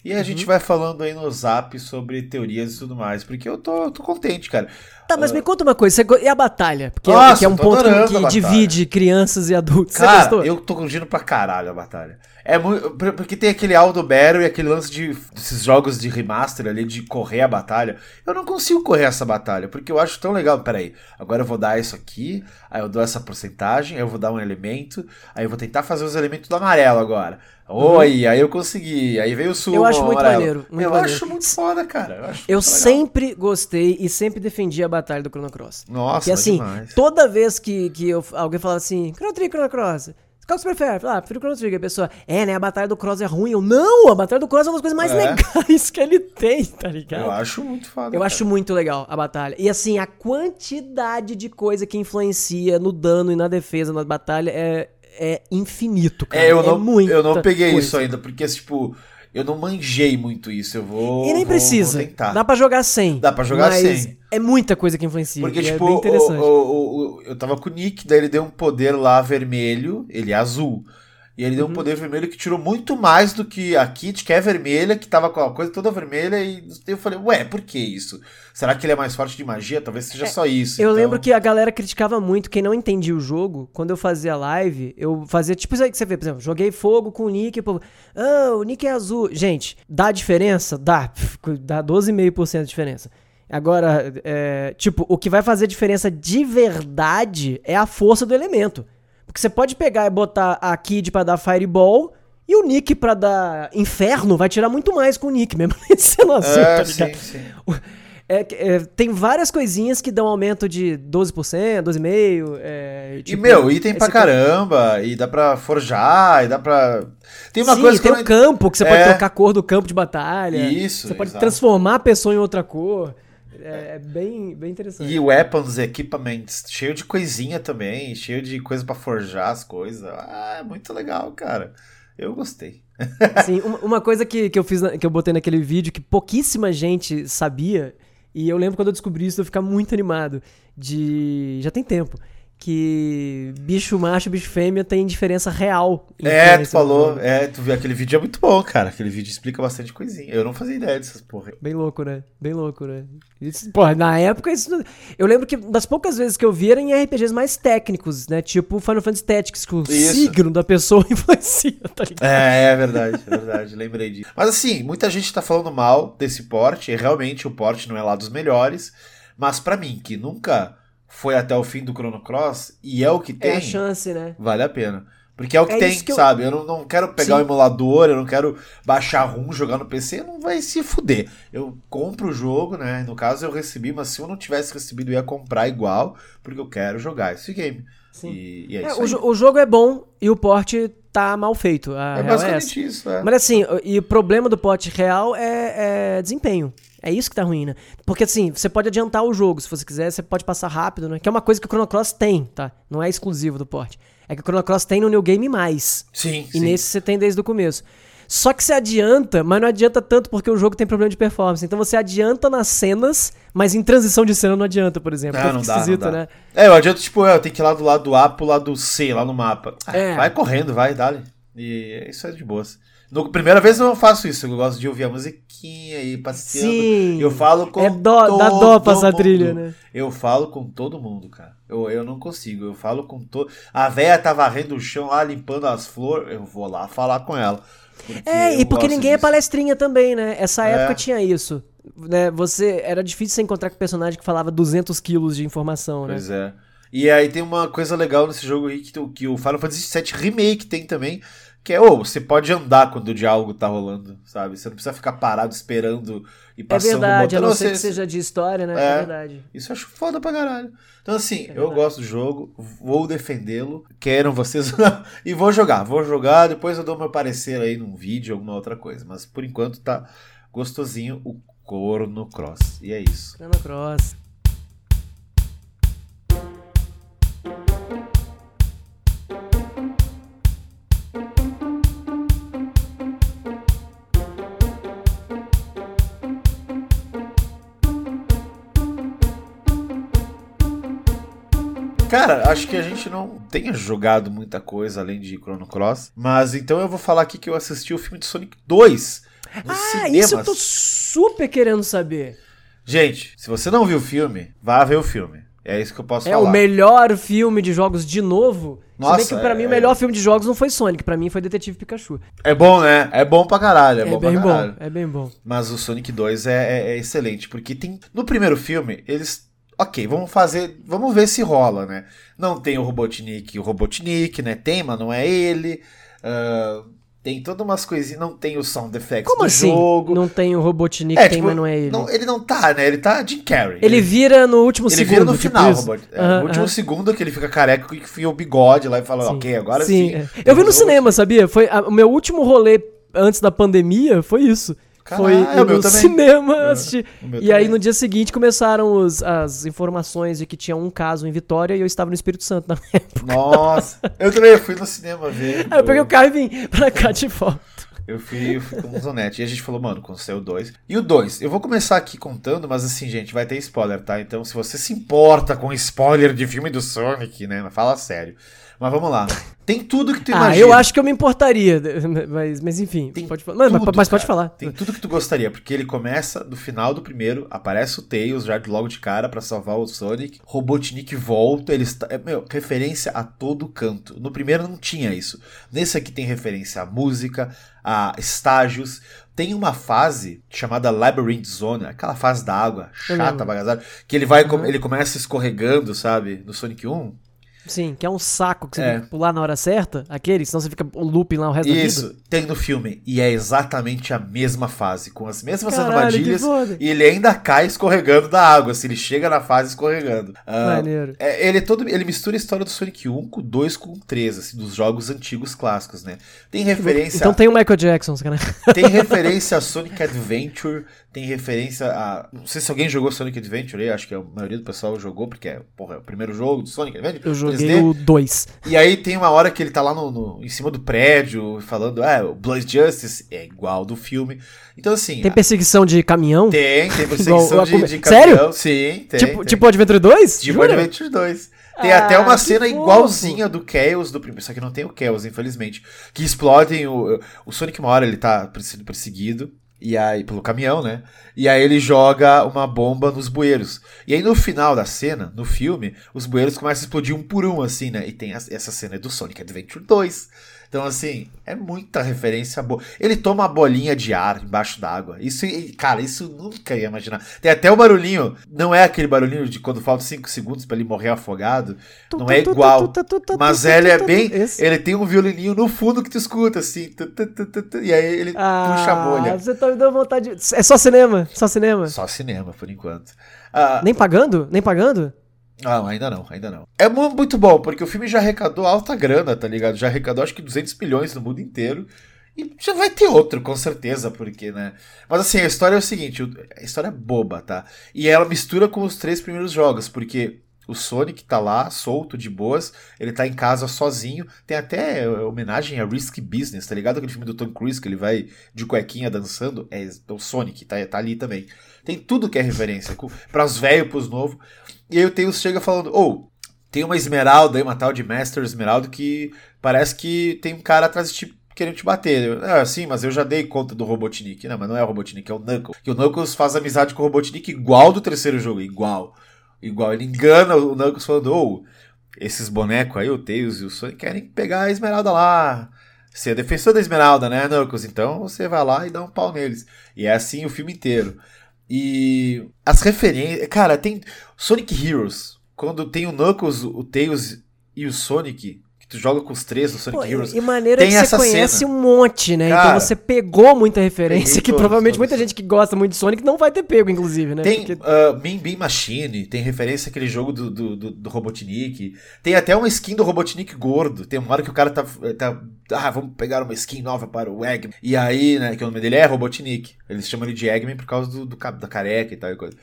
E a uhum. gente vai falando aí no zap sobre teorias e tudo mais. Porque eu tô, tô contente, cara. Tá, mas uh... me conta uma coisa. Você... E a batalha? Porque, Nossa, é, que é um ponto que divide crianças e adultos. Cara, eu tô curtindo pra caralho a batalha. É muito. Porque tem aquele Aldo Battle e aquele lance de desses jogos de remaster ali, de correr a batalha. Eu não consigo correr essa batalha, porque eu acho tão legal. Peraí, agora eu vou dar isso aqui, aí eu dou essa porcentagem, aí eu vou dar um elemento, aí eu vou tentar fazer os elementos do amarelo agora. Oi, uhum. aí eu consegui. Aí veio o sumo Eu acho muito amarelo. maneiro. Muito eu maneiro. acho muito foda, cara. Eu, eu sempre gostei e sempre defendi a batalha do Chrono Cross. Nossa, que assim, demais. toda vez que, que eu, alguém falava assim, Chrono Trigger, Chrono Cross, qual que você prefere? Ah, prefiro o Chrono Trigger. A pessoa, é, né? A Batalha do Cross é ruim. Eu, não! A Batalha do Cross é uma das coisas mais é. legais que ele tem, tá ligado? Eu acho muito foda. Eu cara. acho muito legal a batalha. E assim, a quantidade de coisa que influencia no dano e na defesa na batalha é, é infinito, cara. É, eu não, é muito. Eu não peguei coisa. isso ainda, porque, tipo eu não manjei muito isso. Eu vou. E nem vou, precisa. Vou tentar. Dá pra jogar sem. Dá pra jogar sem. É muita coisa que influencia. Porque, é tipo, é bem interessante. O, o, o, eu tava com o Nick, daí ele deu um poder lá vermelho, ele é azul. E ele deu um uhum. poder vermelho que tirou muito mais do que a Kit, que é vermelha, que tava com a coisa toda vermelha. E eu falei, ué, por que isso? Será que ele é mais forte de magia? Talvez seja é, só isso. Eu então... lembro que a galera criticava muito quem não entendia o jogo. Quando eu fazia live, eu fazia tipo isso aí que você vê, por exemplo, joguei fogo com o Nick, e o povo, ah, o Nick é azul. Gente, dá diferença? Dá. Dá 12,5% de diferença. Agora, é, tipo, o que vai fazer diferença de verdade é a força do elemento. Porque você pode pegar e botar a Kid pra dar Fireball e o Nick pra dar Inferno vai tirar muito mais com o Nick, mesmo sendo azul, é, tá? Sim, sim. É, é, tem várias coisinhas que dão aumento de 12%, 12,5%. É, tipo, e, meu, item pra caramba. E dá pra forjar, e dá pra. Tem uma Sim, coisa tem que. Tem o campo, que você pode é. trocar a cor do campo de batalha. Isso. Você pode transformar a pessoa em outra cor. É, é, bem, bem interessante. E weapons, equipamentos, cheio de coisinha também, cheio de coisa para forjar as coisas. Ah, é muito legal, cara. Eu gostei. Sim, uma, coisa que, que eu fiz, que eu botei naquele vídeo que pouquíssima gente sabia, e eu lembro quando eu descobri isso, eu ficar muito animado. De. Já tem tempo que bicho macho e bicho fêmea tem diferença real. É, tu falou, é, tu viu aquele vídeo é muito bom, cara. Aquele vídeo explica bastante coisinha. Eu não fazia ideia dessas porra. Bem louco, né? Bem louco, né? Isso, porra, na época isso. Eu lembro que das poucas vezes que eu vi era em RPGs mais técnicos, né? Tipo Final Fantasy Tactics, que o isso. signo da pessoa influencia, tá ligado? É, é verdade, é verdade. Lembrei disso. Mas assim, muita gente tá falando mal desse porte, e realmente o porte não é lá dos melhores. Mas para mim, que nunca foi até o fim do Chrono Cross e é o que tem. É a chance, né? Vale a pena. Porque é o que é tem, que sabe? Eu... não, não quero pegar o um emulador, eu não quero baixar ROM, jogar no PC, não vai se fuder. Eu compro o jogo, né? No caso eu recebi, mas se eu não tivesse recebido, eu ia comprar igual, porque eu quero jogar esse game. Sim. E, e é é, o, o, jogo é bom e o porte tá mal feito. É, é basicamente é isso, é. Mas assim, e o problema do porte real é, é desempenho. É isso que tá ruim, né? Porque assim, você pode adiantar o jogo, se você quiser, você pode passar rápido, né? Que é uma coisa que o Chrono Cross tem, tá? Não é exclusivo do port. É que o Chrono Cross tem no New Game mais. Sim, E sim. nesse você tem desde o começo. Só que você adianta, mas não adianta tanto porque o jogo tem problema de performance. Então você adianta nas cenas, mas em transição de cena não adianta, por exemplo. Ah, não dá, não dá. né? É, eu adianto, tipo, eu tenho que ir lá do lado do A pro lado C, lá no mapa. Ah, é. Vai correndo, vai, dale. E isso é de boas. No, primeira vez eu não faço isso, eu gosto de ouvir a musiquinha e passeando. Sim, eu falo com é dó, todo dá dó pra essa trilha, né? Eu falo com todo mundo, cara. Eu, eu não consigo, eu falo com todo. A véia tá varrendo o chão lá, limpando as flores, eu vou lá falar com ela. É, e porque ninguém é disso. é palestrinha também, né? Essa é. época tinha isso. né, você era difícil você encontrar com um personagem que falava 200 quilos de informação, né? Pois é. E aí tem uma coisa legal nesse jogo aí que, que o Final Fantasy VII Remake tem também, que é, ô, você pode andar quando o diálogo tá rolando, sabe? Você não precisa ficar parado esperando e É passando verdade, a não ser Você- que seja de história, né? É, É. verdade. Isso eu acho foda pra caralho. Então, assim, eu verdade. gosto do jogo, vou defendê-lo, queiram vocês e vou jogar. Vou jogar, depois eu dou meu parecer aí num vídeo, alguma outra coisa. Mas por enquanto tá gostosinho o Corno Cross. E é isso. Chrono Cross. Cara, acho que a gente não tenha jogado muita coisa além de Chrono Cross. Mas então eu vou falar aqui que eu assisti o filme de Sonic 2. Nos Ah, cinemas. isso eu tô super querendo saber. Gente, se você não viu o filme, vá ver o filme. É isso que eu posso É falar. o melhor filme de jogos de novo. Nossa, Se bem que pra é- mim o melhor filme de jogos não foi Sonic, pra mim foi Detetive Pikachu. É bom, né? É bom pra caralho. É, bom bem pra bom, caralho. é bem bom. Mas o Sonic 2 é, é- é excelente, porque tem. No primeiro filme, eles. Ok, vamos fazer. Vamos ver se rola, né? Não tem o Robotnik o Robotnik, né? Tem, mas não é ele. Ah, tem todas umas coisinhas. Não tem o sound effects Como do assim? jogo. Não tem o Robotnik, É, tem, tipo, mas não é ele. Não, ele não tá, né? Ele tá Jim Carrey. Ele vira no último ele segundo. vira no tipo final. Robot. É, Aham, no último segundo que ele fica careca e enfia o bigode lá e fala, Sim. ok, agora sim. é. Eu vi no cinema, sabia? Foi a- o meu último rolê antes da pandemia foi isso. Caralho, foi no cinema É, assistir. E aí também. no dia seguinte começaram os- as informações de que tinha um caso em Vitória e eu estava no Espírito Santo na época. Nossa, eu também fui no cinema ver. Aí eu peguei o carro e vim pra cá de volta. Eu fui, eu fui com o Zonete. E a gente falou, mano, quando saiu o 2. E o 2, eu vou começar aqui contando, mas assim, gente, vai ter spoiler, tá? Então, se você se importa com spoiler de filme do Sonic, né? Fala sério. Mas vamos lá. Tem tudo que tu Ah, imagina. eu acho que eu me importaria, mas, mas enfim, Tem pode falar. Mas, mas- tudo, mas pode falar. Tem tudo que tu gostaria, porque ele começa do final do primeiro, aparece o Tails já logo de cara pra salvar o Sonic, Robotnik volta, ele está, é, meu, referência a todo canto. No primeiro não tinha isso. Nesse aqui tem referência a música, a estágios. Tem uma fase chamada Labyrinth Zone, aquela fase da água, chata, lembro. bagaçada, que ele vai, Uhum. ele começa escorregando, sabe, no Sonic 1. Sim, que é um saco que você É. tem que pular na hora certa, aquele, senão você fica o looping lá o resto da vida. Isso, tem no filme. E é exatamente a mesma fase, com as mesmas Caralho, armadilhas. E ele ainda cai escorregando da água, se ele chega na fase escorregando. Ah, Maneiro. é, ele, é todo, ele mistura a história do Sonic 1 com o 2 com o 3, assim, dos jogos antigos clássicos, né? Tem referência, Então tem o Michael Jackson, cara. tem referência a Sonic Adventure, tem referência a. Não sei se alguém jogou Sonic Adventure aí, acho que a maioria do pessoal jogou, porque é, porra, é o primeiro jogo do Sonic Adventure. Eu joguei 3D. o 2. E aí tem uma hora que ele tá lá no, no- em cima do prédio, falando, ah, o Blood Justice é igual do filme. Então, assim. Tem perseguição de caminhão? tem, tem perseguição de, de Sério? caminhão. Sim, tem. tipo, tem. tipo Adventure 2? Tipo Jura? Adventure 2. Tem Ah, até uma cena fofo. igualzinha do Chaos do primeiro. Só que não tem o Chaos, infelizmente. Que explodem o. O Sonic uma hora ele tá sendo perseguido. E aí, pelo caminhão, né? E aí ele joga uma bomba nos bueiros. E aí no final da cena, no filme, os bueiros começam a explodir um por um, assim, né? E tem essa cena do Sonic Adventure 2. Então, assim, é muita referência boa. Ele toma uma bolinha de ar embaixo d'água. Isso, cara, isso nunca ia imaginar. Tem até o barulhinho, não é aquele barulhinho de quando falta 5 segundos pra ele morrer afogado. Não é igual. Mas ele é bem. Ele tem um violininho no fundo que tu escuta, assim. e aí ele puxa a bolha. Ah, você tá me dando vontade. de- É só cinema? Só cinema? Só cinema, por enquanto. Ah, Nem pagando? Nem pagando? Não, ainda não, ainda não. É mu- muito bom, porque o filme já arrecadou alta grana, tá ligado? Já arrecadou acho que 200 milhões no mundo inteiro. E já vai ter outro, com certeza, porque, né? Mas assim, a história é o seguinte: a história é boba, tá? E ela mistura com os três primeiros jogos, porque o Sonic tá lá, solto, de boas, ele tá em casa sozinho. Tem até é, homenagem a Risky Business, tá ligado? Aquele filme do Tom Cruise que ele vai de cuequinha dançando. É o Sonic, tá, tá ali também. Tem tudo que é referência, com- pras velhos, pros novos. E aí o Tails chega falando, ou, tem uma esmeralda aí, uma tal de Master Esmeralda, que parece que tem um cara atrás de ti querendo te bater. Ah, sim, mas eu já dei conta do Robotnik. Não, mas não é o Robotnik, é o Knuckles. Que o Knuckles faz amizade com o Robotnik igual do terceiro jogo, igual. Igual, ele engana o Knuckles falando, ou, esses bonecos aí, o Tails e o Sonic, querem pegar a esmeralda lá. Você é defensor da esmeralda, né, Knuckles? Então você vai lá e dá um pau neles. E é assim o filme inteiro. E as referências. Cara, tem Sonic Heroes. Quando tem o Knuckles, o Tails e o Sonic, tu joga com os três do Sonic Pô, Heroes. E maneira tem que você conhece cena. um monte, né? Então Cara, então você pegou muita referência que todos, provavelmente todos. muita gente que gosta muito de Sonic não vai ter pego, inclusive, né? Tem Porque... uh, Beam Beam Machine, tem referência àquele jogo do, do, do, do, Robotnik. Tem até uma skin do Robotnik gordo. Tem uma hora que o cara tá, tá. Ah, vamos pegar uma skin nova para o Eggman. E aí, né, que o nome dele é Robotnik. Eles chamam ele de Eggman por causa do, do da careca e tal e coisa.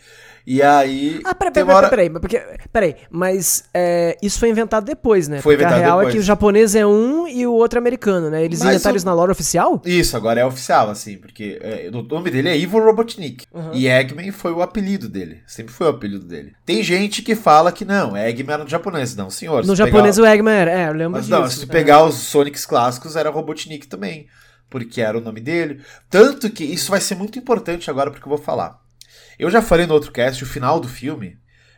E aí. Ah, peraí, peraí, hora... peraí, peraí, peraí, mas é, isso foi inventado depois, né? Foi porque inventado a real depois. é que o japonês é um e o outro é americano, né? Eles mas inventaram o... isso na lore oficial? Isso, agora é oficial, assim, porque é, o nome dele é Ivo Robotnik. Uhum. E Eggman foi o apelido dele. Sempre foi o apelido dele. Tem gente que fala que não, Eggman era no japonês. Não, senhor. No japonês pegar... o Eggman era, é, eu lembro mas, disso. Não, se tu pegar os Sonics clássicos, era Robotnik também. Porque era o nome dele. Tanto que isso vai ser muito importante agora porque eu vou falar. Eu já falei no outro cast, o final do filme.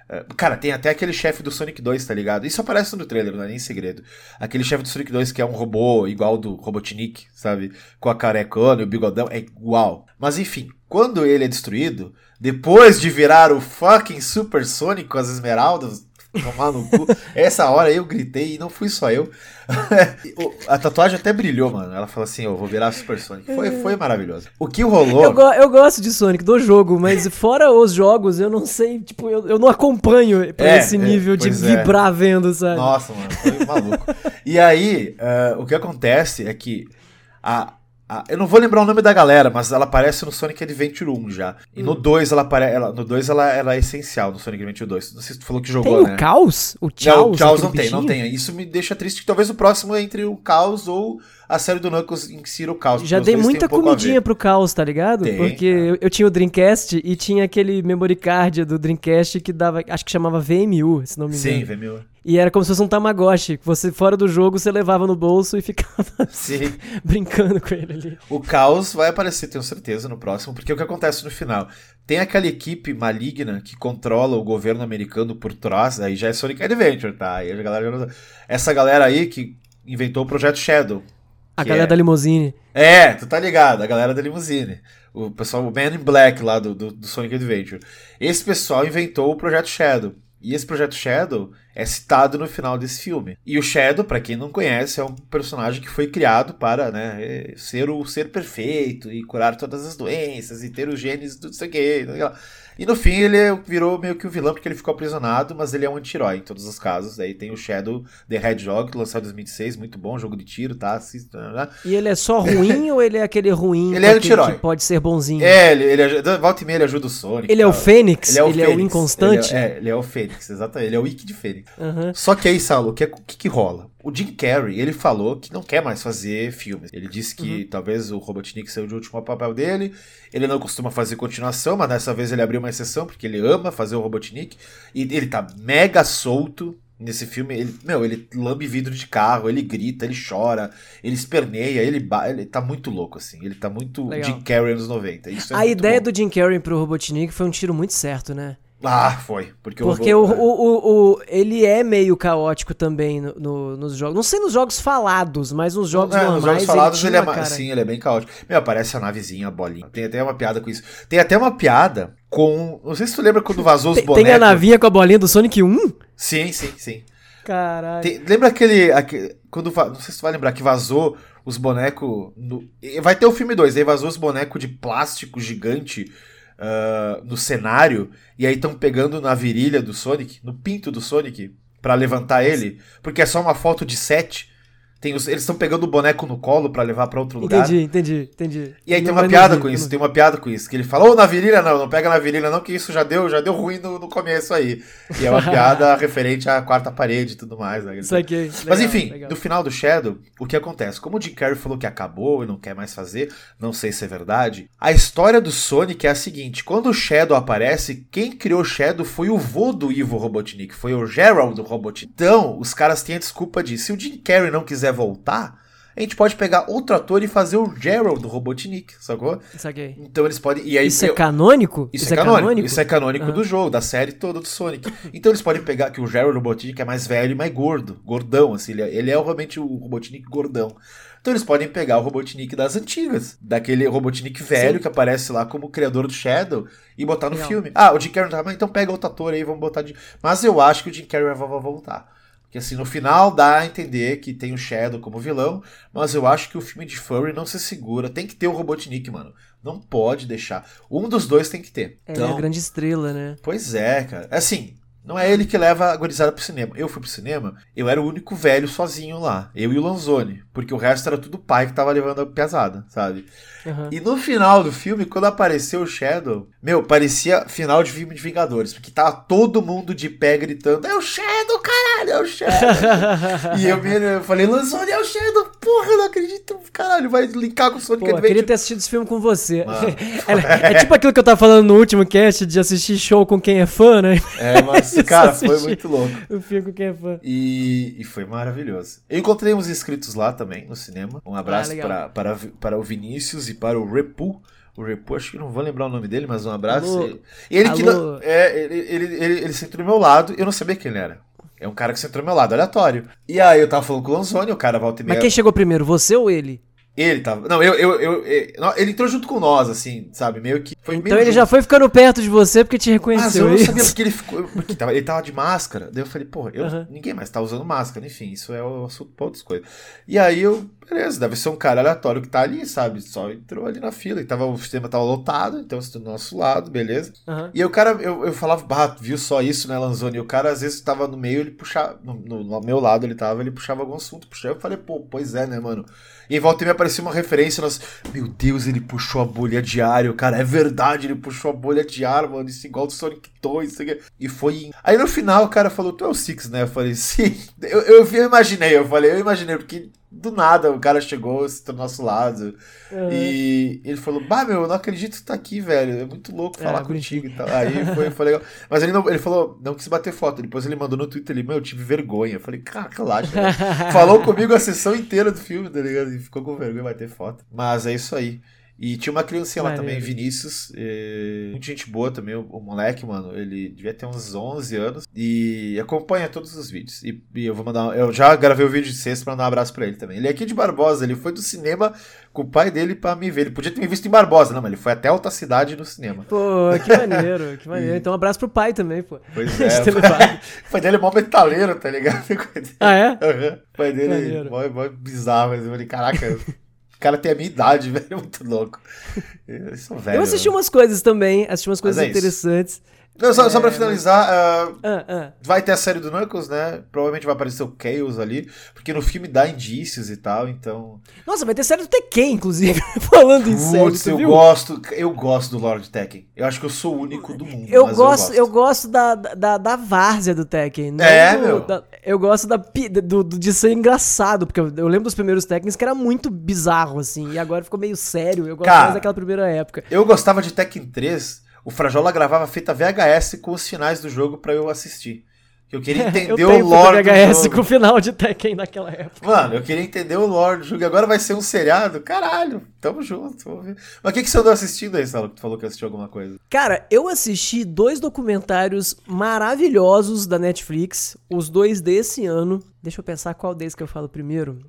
Eh, cara, tem até aquele chefe do Sonic 2, tá ligado? Isso aparece no trailer, não é nem segredo. Aquele chefe do Sonic 2 que é um robô igual do Robotnik, sabe? Com a carecona e o bigodão, é igual. Mas enfim, quando ele é destruído, depois de virar o fucking Super Sonic com as esmeraldas, tomar no cu. Essa hora eu gritei e não fui só eu. a tatuagem até brilhou, mano. Ela falou assim: Eu vou virar Super Sonic. Foi, foi maravilhoso. O que rolou. Eu, go eu gosto de Sonic, do jogo, mas fora os jogos, eu não sei, tipo, eu, eu não acompanho pra é, esse é, nível é, de vibrar vendo, sabe? Nossa, mano, foi maluco. e aí, uh, o que acontece é que a, eu não vou lembrar o nome da galera, mas ela aparece no Sonic Adventure 1 já. E hum. no 2 ela aparece. Ela, no 2 ela, é essencial no Sonic Adventure 2. Não sei se tu falou que jogou, tem né? o Caos? O Chaos? Não, o Chaos não tem, não tem. Isso me deixa triste que talvez o próximo é entre o Caos ou a série do Knuckles insira o caos. Já dei muita um comidinha pro caos, tá ligado? Tem, porque eu, eu, tinha o Dreamcast e tinha aquele memory card do Dreamcast que dava, acho que chamava VMU, se não me engano. Sim, VMU. E era como se fosse um Tamagotchi. Você, fora do jogo, você levava no bolso e ficava brincando com ele ali. O caos vai aparecer, tenho certeza, no próximo, porque o que acontece no final? Tem aquela equipe maligna que controla o governo americano por trás, aí já é Sonic Adventure, tá? Aí a galera Essa galera aí que inventou o Projeto Shadow, a galera é... da limusine. É, tu tá ligado, a galera da limusine. O pessoal, o Man in Black lá do, do, do Sonic Adventure. Esse pessoal inventou o Projeto Shadow. E esse Projeto Shadow é citado no final desse filme. E o Shadow, para quem não conhece, é um personagem que foi criado para né, ser o ser perfeito e curar todas as doenças e ter os genes do não sei o que. E no fim ele virou meio que um vilão porque ele ficou aprisionado, mas ele é um anti-herói em todos os casos. Aí tem o Shadow The Hedgehog, lançado em 2006, muito bom, jogo de tiro, tá? E ele é só ruim ou ele é aquele ruim ele é anti-herói. que pode ser bonzinho? É, ele, ele volta e meia ele ajuda o Sonic. Ele é o Fênix? Ele é o, ele Fênix. É o inconstante? Ele é, é, ele é o Fênix, exatamente. Ele é o Wiki de Fênix. Uhum. Só que aí, Saulo, o que, que, que rola? O Jim Carrey, ele falou que não quer mais fazer filmes. Ele disse que uhum. talvez o Robotnik seja o último papel dele. Ele não costuma fazer continuação, mas dessa vez ele abriu uma exceção porque ele ama fazer o Robotnik. E ele tá mega solto nesse filme. Ele, meu, ele lambe vidro de carro, ele grita, ele chora, ele esperneia, ele, ele tá muito louco, assim. Ele tá muito Legal. Jim Carrey anos 90. Isso é a ideia bom. do Jim Carrey pro Robotnik foi um tiro muito certo, né? Ah, foi. Porque, porque o, o, o, o, ele é meio caótico também no, no, nos jogos. Não sei nos jogos falados, mas nos jogos é, normais. Nos jogos falados ele, ele é, sim, ele é bem caótico. Meu, aparece a navezinha, a bolinha. Tem até uma piada com isso. Tem até uma piada com. Não sei se tu lembra quando vazou os bonecos. Tem a navinha com a bolinha do Sonic 1? Sim, sim, sim. Caralho. Tem, lembra aquele, aquele. quando, não sei se tu vai lembrar que vazou os bonecos. No, vai ter o filme 2, aí vazou os bonecos de plástico gigante uh, no cenário, e aí estão pegando na virilha do Sonic, no pinto do Sonic, para levantar ele, porque é só uma foto de set. Tem os, eles estão pegando o boneco no colo para levar para outro lugar. Entendi, entendi, entendi. E aí não tem uma piada com isso, tem uma piada com isso. Que ele fala, ô, oh, na virilha não, não pega na virilha não, que isso já deu, já deu ruim no, no começo aí. E é uma piada referente à quarta parede e tudo mais. Né? Isso aqui. Mas enfim, legal. no final do Shadow, o que acontece? Como o Jim Carrey falou que acabou e não quer mais fazer, não sei se é verdade, a história do Sonic é a seguinte: quando o Shadow aparece, quem criou o Shadow foi o vô do Ivo Robotnik, foi o Gerald Robotnik. Então, os caras têm a desculpa de, se o Jim Carrey não quiser quiser voltar, a gente pode pegar outro ator e fazer o Gerald do Robotnik, sacou? Saquei. Então eles podem. E aí, isso é canônico? Isso, isso é, é canônico, canônico, Isso é canônico uhum. do jogo, da série toda do Sonic. Então eles podem pegar que o Gerald Robotnik é mais velho e mais gordo, gordão, assim. Ele é, ele é realmente o Robotnik gordão. Então eles podem pegar o Robotnik das antigas, daquele Robotnik velho Sim. que aparece lá como criador do Shadow e botar no Legal. filme. Ah, o Jim Carrey não tá, mas então pega outro ator aí, vamos botar de. Mas eu acho que o Jim Carrey vai voltar. Porque assim, no final dá a entender que tem o Shadow como vilão, mas eu acho que o filme de Furry não se segura. Tem que ter o Robotnik, mano. Não pode deixar. Um dos dois tem que ter. É a grande estrela, né? Pois é, cara. Assim, não é ele que leva a gurizada pro cinema. Eu fui pro cinema, eu era o único velho sozinho lá. Eu e o Lanzoni. Porque o resto era tudo pai que tava levando a pesada, sabe? Aham. E no final do filme, quando apareceu o Shadow, meu, parecia final de filme de Vingadores. Porque tava todo mundo de pé gritando: É o Shadow, caralho, é o Shadow. e eu, eu falei: Lanzoni, é o Shadow. Porra, eu não acredito. Caralho, vai linkar com o Sonic Pô, eu Adventure. queria ter assistido esse filme com você. É, é tipo aquilo que eu tava falando no último cast de assistir show com quem é fã, né? É, mas, cara, foi muito louco. O filme com quem é fã. E, e foi maravilhoso. Eu encontrei uns inscritos lá também, no cinema. Um abraço Ah, legal. para, para, o Vinícius e para o Repu. O Repu, acho que não vou lembrar o nome dele, mas um abraço. Alô? Ele, ele que é, ele, ele, ele, ele sentou do meu lado eu não sabia quem ele era. É um cara que sentou do meu lado, aleatório. E aí eu tava falando com o Lanzoni, o cara volta e meia. Mas quem chegou primeiro, você ou ele? Ele tava. Não, eu, eu, eu, eu- Ele entrou junto com nós, assim, sabe? Meio que. Foi Então ele junto. já foi ficando perto de você porque te Mas reconheceu. eu não é sabia porque ele ficou. Porque tava- ele tava de máscara. Daí eu falei, pô, eu, Aham. ninguém mais tá usando máscara. Enfim, isso é o assunto pra outras coisas. E aí eu, beleza, deve ser um cara aleatório que tá ali, sabe? Só entrou ali na fila. E tava, o sistema tava lotado, então você tá do nosso lado, beleza. Aham. E o cara, eu, eu falava, bah, viu só isso, né, Lanzoni? E o cara às vezes tava no meio, ele puxava. No, no- no meu lado ele tava, ele puxava algum assunto. Puxava, eu falei, pô, pois é, né, mano? E em volta me apareceu uma referência, nós, meu Deus, ele puxou a bolha de ar, cara, é verdade, ele puxou a bolha de ar, mano, isso igual do Sonic 2, isso aqui. e foi... Aí no final o cara falou, tu é o Six, né? Eu falei, sim, eu, eu, eu imaginei, eu falei, eu imaginei, porque do nada o cara chegou, se do nosso lado, Aham. e ele falou, bah, meu, eu não acredito que tá aqui, velho, é muito louco falar Ah, contigo e tal. Aí foi, foi legal. Mas ele, não, ele falou, não quis bater foto, depois ele mandou no Twitter, ele, meu, eu tive vergonha. Eu falei, cara, relaxa, velho. Falou comigo a sessão inteira do filme, tá ligado? E ficou com vergonha de bater foto. Mas é isso aí. E tinha uma criancinha lá também, Vinícius. eh, Muita gente boa também, o, o moleque, mano. Ele devia ter uns 11 anos. E acompanha todos os vídeos. E, e eu vou mandar. Eu já gravei o vídeo de sexta pra mandar um abraço pra ele também. Ele é aqui de Barbosa, ele foi do cinema com o pai dele pra me ver. Ele podia ter me visto em Barbosa, não, mas ele foi até outra cidade no cinema. Pô, que maneiro, que maneiro. Então um abraço pro pai também, pô. Pois é. o pai dele é mó metaleiro, tá ligado? Ah, é? Aham. O pai dele Maneiro. é mó, mó bizarro, mas eu falei, caraca, o cara tem a minha idade, velho, é muito louco. Eles são velhos. Eu assisti né? umas coisas também, assisti umas coisas é isso. Não, só, só É, pra finalizar, ah, Ah, ah. vai ter a série do Knuckles, né? Provavelmente vai aparecer o Chaos ali, porque no filme dá indícios e tal, então. Nossa, vai ter série do Tekken, inclusive, falando em série, Putz, eu viu? gosto, eu gosto do Lord Tekken. Eu acho que eu sou o único do mundo. Eu mas gosto, eu gosto da, da, da várzea do Tekken. É, do- meu. da- eu gosto da, do, do- de ser engraçado, porque eu, eu lembro dos primeiros Tekkens que era muito bizarro, assim, e agora ficou meio sério. Eu gosto Cara, mais daquela primeira época. Eu gostava de Tekken 3. O Frajola gravava fita VHS com os finais do jogo pra eu assistir. Que eu queria eu entender tenho o lore do VHS jogo. com o final de Tekken naquela época. Mano, eu queria entender o lore do jogo. E agora vai ser um seriado? Caralho, tamo junto. Vamos ver. Mas o que, que você andou assistindo aí, Salo? Que tu falou que assistiu alguma coisa. Cara, eu assisti dois documentários maravilhosos da Netflix, os dois desse ano. Deixa eu pensar qual deles que eu falo primeiro.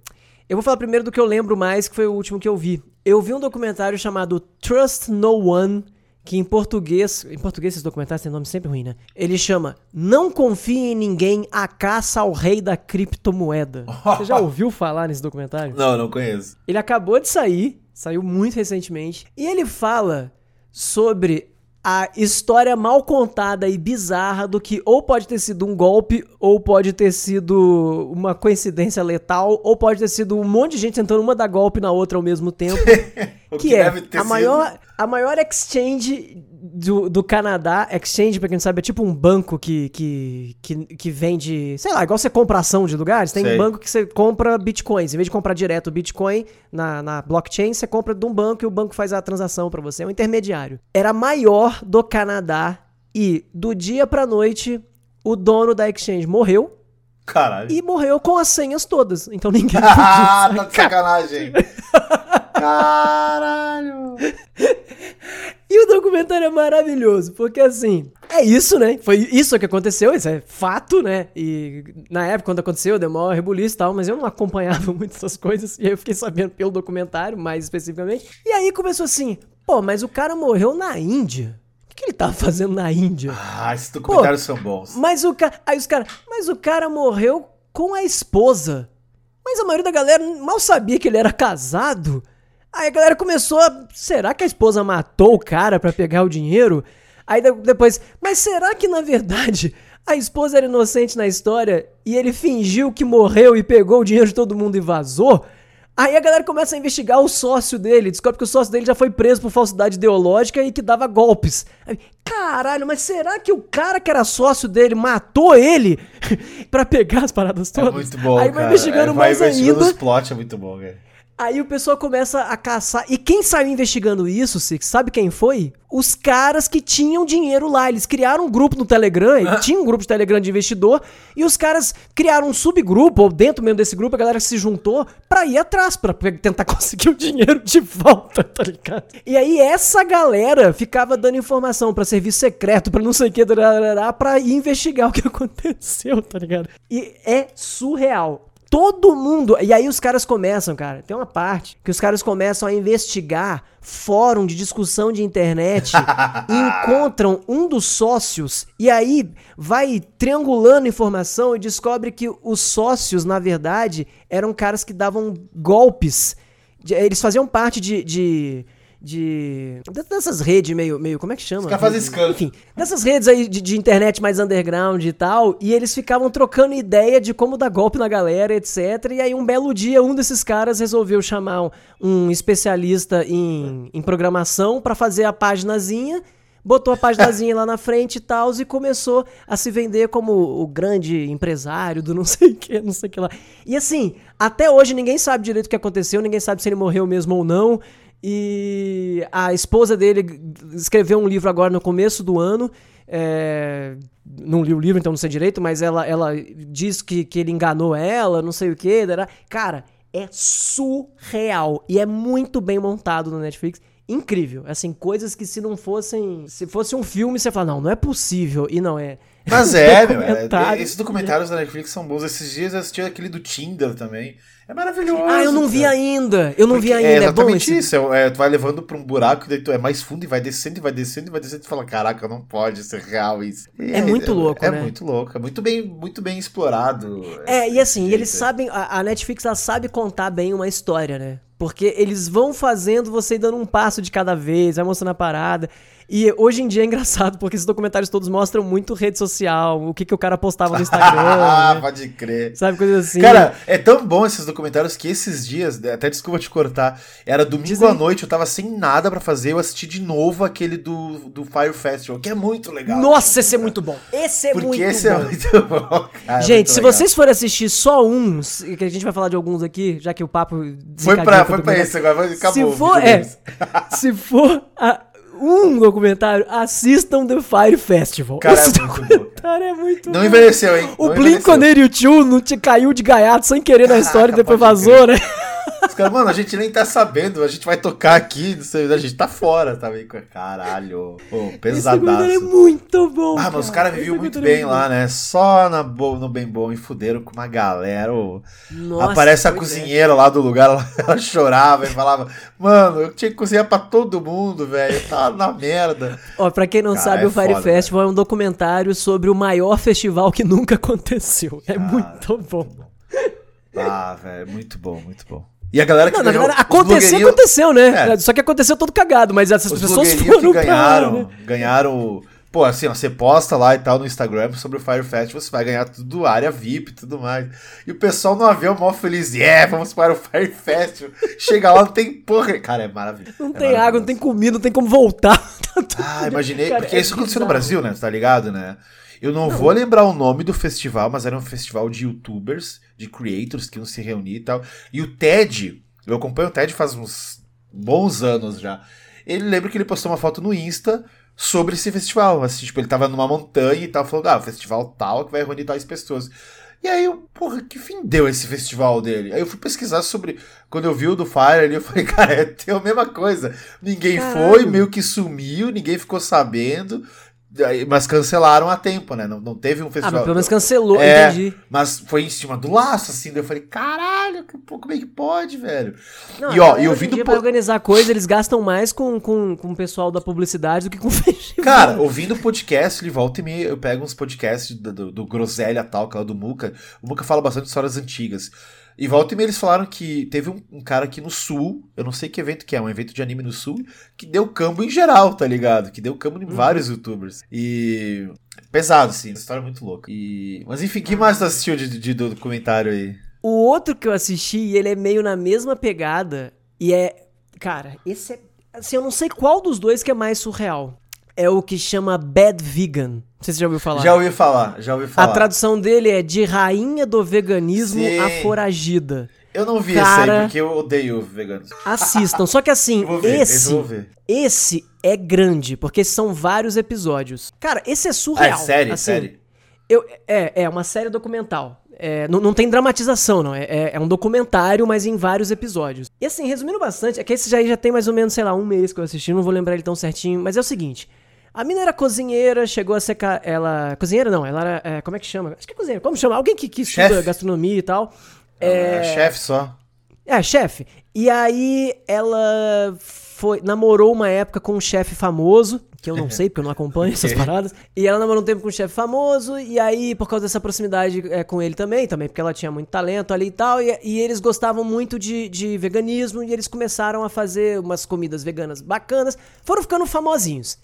Eu vou falar primeiro do que eu lembro mais, que foi o último que eu vi. Eu vi um documentário chamado Trust No One, que em português. Em português esses documentários têm nome sempre ruim, né? Ele chama Não Confie em Ninguém, a caça ao rei da criptomoeda. Você já ouviu falar nesse documentário? Não, não conheço. Ele acabou de sair, saiu muito recentemente, e ele fala sobre a história mal contada e bizarra do que ou pode ter sido um golpe, ou pode ter sido uma coincidência letal, ou pode ter sido um monte de gente tentando uma dar golpe na outra ao mesmo tempo. O que é a maior, a maior exchange do, do Canadá. Exchange, pra quem não sabe, é tipo um banco que, que, que, que vende. Sei lá, igual você compra ação de lugares. Tem Sei. um banco que você compra bitcoins. Em vez de comprar direto o bitcoin na, na blockchain, você compra de um banco e o banco faz a transação pra você. É um intermediário. Era a maior do Canadá e do dia pra noite o dono da exchange morreu Caralho. e morreu com as senhas todas. Então ninguém Ah, tá de sacanagem. Caralho. E o documentário é maravilhoso, porque assim, é isso, né? Foi isso que aconteceu, isso é fato, né? E na época, quando aconteceu, deu maior rebuliço e tal, mas eu não acompanhava muito essas coisas, e aí eu fiquei sabendo pelo documentário, mais especificamente. E aí começou assim, pô, mas o cara morreu na Índia. O que ele tava fazendo na Índia? Ah, esses documentários pô, são bons. Mas o cara. Aí os caras. Mas o cara morreu com a esposa. Mas a maioria da galera mal sabia que ele era casado. Aí a galera começou a. Será que a esposa matou o cara para pegar o dinheiro? Aí depois. Mas será que na verdade a esposa era inocente na história e ele fingiu que morreu e pegou o dinheiro de todo mundo e vazou? Aí a galera começa a investigar o sócio dele, descobre que o sócio dele já foi preso por falsidade ideológica e que dava golpes. Caralho, mas será que o cara que era sócio dele matou ele para pegar as paradas é todas? É muito bom, Aí vai investigando é, vai mais investigando ainda. Os plot é muito bom, cara. Aí o pessoal começa a caçar. E quem saiu investigando isso, Six, sabe quem foi? Os caras que tinham dinheiro lá. Eles criaram um grupo no Telegram, ah. tinha um grupo de Telegram de investidor, e os caras criaram um subgrupo, ou dentro mesmo desse grupo, a galera se juntou pra ir atrás, pra tentar conseguir o dinheiro de volta, tá ligado? E aí essa galera ficava dando informação pra serviço secreto, pra não sei o que, pra ir investigar o que aconteceu, tá ligado? E é surreal. Todo mundo. E aí os caras começam, cara. Tem uma parte que os caras começam a investigar fórum de discussão de internet e encontram um dos sócios e aí vai triangulando informação e descobre que os sócios, na verdade, eram caras que davam golpes. Eles faziam parte de, de de. dessas redes meio, meio. Como é que chama? Os caras fazem Enfim, dessas redes aí de, de, internet mais underground e tal. E eles ficavam trocando ideia de como dar golpe na galera, etc. E aí, um belo dia, um desses caras resolveu chamar um, um especialista em, em programação para fazer a paginazinha botou a paginazinha lá na frente e tal, e começou a se vender como o grande empresário do não sei o que, não sei o que lá. E assim, até hoje ninguém sabe direito o que aconteceu, ninguém sabe se ele morreu mesmo ou não. E a esposa dele escreveu um livro agora no começo do ano. É, não li o livro, então não sei direito, mas ela, ela diz que, que ele enganou ela, não sei o que. Cara, é surreal. E é muito bem montado no Netflix. Incrível. Assim, coisas que se não fossem. Se fosse um filme, você fala, não, não é possível. E não é. Mas é, meu, é, esses documentários da Netflix são bons. Esses dias eu assisti aquele do Tinder também. É maravilhoso. Ah, eu não vi cara. ainda. Eu não Porque vi ainda. É exatamente é isso. É, é, tu vai levando pra um buraco, daí tu é mais fundo e vai descendo e vai descendo e vai descendo e tu fala, caraca, não pode ser real isso. E é, muito louco, é, né? É muito louco. É muito bem, muito bem explorado. É, e assim, jeito. eles sabem. A, a Netflix ela sabe contar bem uma história, né? Porque eles vão fazendo você dando um passo de cada vez, vai mostrando a parada. E hoje em dia é engraçado, porque esses documentários todos mostram muito rede social, o que, que o cara postava no Instagram. Ah, né? pode crer. Sabe, coisas assim. Cara, é tão bom esses documentários que esses dias, até desculpa te cortar, era domingo Dizem... à noite, eu tava sem nada para fazer, eu assisti de novo aquele do, do Fire Festival, que é muito legal. Nossa, esse é muito bom. Esse é porque muito esse é bom. é muito bom. Cara, gente, muito se legal. vocês forem assistir só uns, que a gente vai falar de alguns aqui, já que o papo. Foi pra, foi pra esse agora, acabou. Se for, é, se for a, um documentário, assistam The Fire Festival. Cara, Esse é documentário é muito Não bom. envelheceu, hein? O Blink-182 não te caiu de gaiato sem querer Caraca, na história e depois vazou, né? Os caras, mano, a gente nem tá sabendo, a gente vai tocar aqui, a gente tá fora, tá meio Caralho, pô, pesadaço. Esse é muito bom. Ah, mas os caras viviam muito é bem lá, né? Só na bo no bem bom e fuderam com uma galera. Nossa, Aparece a é. cozinheira é. lá do lugar, ela, ela, chorava e falava, mano, eu tinha que cozinhar pra todo mundo, velho. Tava na merda. Ó, pra quem não Cara, sabe, é o Fire foda, Festival é um documentário sobre o maior festival que nunca aconteceu. É muito bom. Ah, velho, muito bom, muito bom. E a galera que não, ganhou, verdade, aconteceu, aconteceu, né? É. Só que aconteceu todo cagado, mas essas os pessoas foram que ganharam, pra, né? ganharam, pô, assim, ó, você posta lá e tal no Instagram sobre o Fire Festival, você vai ganhar tudo, área VIP e tudo mais. E o pessoal no avião mó feliz, yeah, vamos para o Fire Festival. Chega lá, não tem porra, cara, é maravilhoso. Não é tem água, não tem comida, não tem como voltar. ah, imaginei, cara, porque é isso aconteceu no Brasil, né, tá ligado, né? Eu não, não, vou lembrar o nome do festival, mas era um festival de youtubers, de creators que iam se reunir e tal. E o TED, eu acompanho o TED faz uns bons anos já. Ele lembra que ele postou uma foto no Insta sobre esse festival. Assim, tipo, ele tava numa montanha e tal, falando, ah, o festival tal que vai reunir tais pessoas. E aí eu, porra, que fim deu esse festival dele? Aí eu fui pesquisar sobre. Quando eu vi o do Fire ali, eu falei, cara, é a mesma coisa. Ninguém Caralho. foi, meio que sumiu, ninguém ficou sabendo. Mas cancelaram a tempo, né? Não, não teve um Ah, festival. mas pelo menos cancelou, É, entendi. Mas foi em cima do laço, assim. Daí eu falei, caralho, como é que pode, velho? Não, e ó, e em ouvindo. dia, po- pra organizar coisa, eles gastam mais com, com, com o pessoal da publicidade do que com o festival. Cara, ouvindo podcast, ele volta e meia, eu pego uns podcasts do, do, do Groselha tal, que é o do Muca. O Muca fala bastante de histórias antigas. E volta e meia eles falaram que teve um, um cara aqui no sul, eu não sei que evento que é, um evento de anime no sul, que deu cambo em geral, tá ligado? Que deu cambo em vários youtubers. E. Pesado, assim, história muito louca. E... Mas enfim, que mais tu assistiu de, de, do documentário aí? O outro que eu assisti, ele é meio na mesma pegada. E é. Cara, esse é. Assim, eu não sei qual dos dois que é mais surreal. É o que chama Bad Vegan. Não sei se você já ouviu falar. Já ouvi falar, já ouvi A falar. tradução dele é de rainha do veganismo Sim. a foragida. Eu não vi Cara- esse aí, porque eu odeio veganos. Assistam. Só que assim, ver, esse esse, é grande, porque são vários episódios. Cara, esse é Ah, surreal. é série, assim, série. Eu, é, é uma série documental. É, não, não tem dramatização, não. É, é- é um documentário, mas em vários episódios. E assim, resumindo bastante, é que esse já, já tem mais ou menos, sei lá, um mês que eu assisti, não vou lembrar ele tão certinho, mas é o seguinte. A mina era cozinheira, chegou a ser. ca- Ela. Cozinheira não, ela era. é, como é que chama? Acho que é cozinheira. Como chama? Alguém que, que estuda gastronomia e tal. É, chefe só. É, chefe. E aí ela foi namorou uma época com um chefe famoso, que eu não sei porque eu não acompanho essas paradas. E ela namorou um tempo com um chefe famoso e aí por causa dessa proximidade é, com ele também, também porque ela tinha muito talento ali e tal, e, e eles gostavam muito de, de veganismo e eles começaram a fazer umas comidas veganas bacanas, foram ficando famosinhos.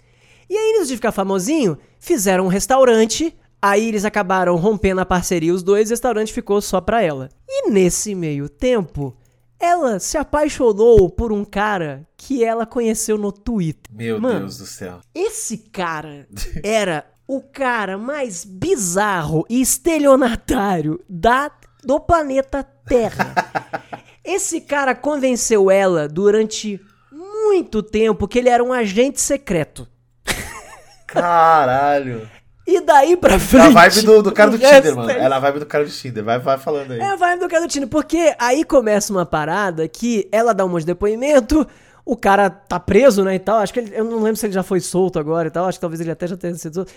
E aí, nisso de ficar famosinho, fizeram um restaurante. Aí eles acabaram rompendo a parceria, os dois, e o restaurante ficou só pra ela. E nesse meio tempo, ela se apaixonou por um cara que ela conheceu no Twitter. Meu Mano, Deus do céu. Esse cara era o cara mais bizarro e estelionatário da, do planeta Terra. Esse cara convenceu ela durante muito tempo que ele era um agente secreto. Caralho. E daí pra É frente. a vibe do, do cara do Tinder, resto mano. é É a vibe do cara do Tinder. Vai, vai falando aí. É a vibe do cara do Tinder. Porque aí começa uma parada que ela dá um monte de depoimento, o cara tá preso, né, e tal. Acho que ele, eu não lembro se ele já foi solto agora e tal. Acho que talvez ele até já tenha sido solto.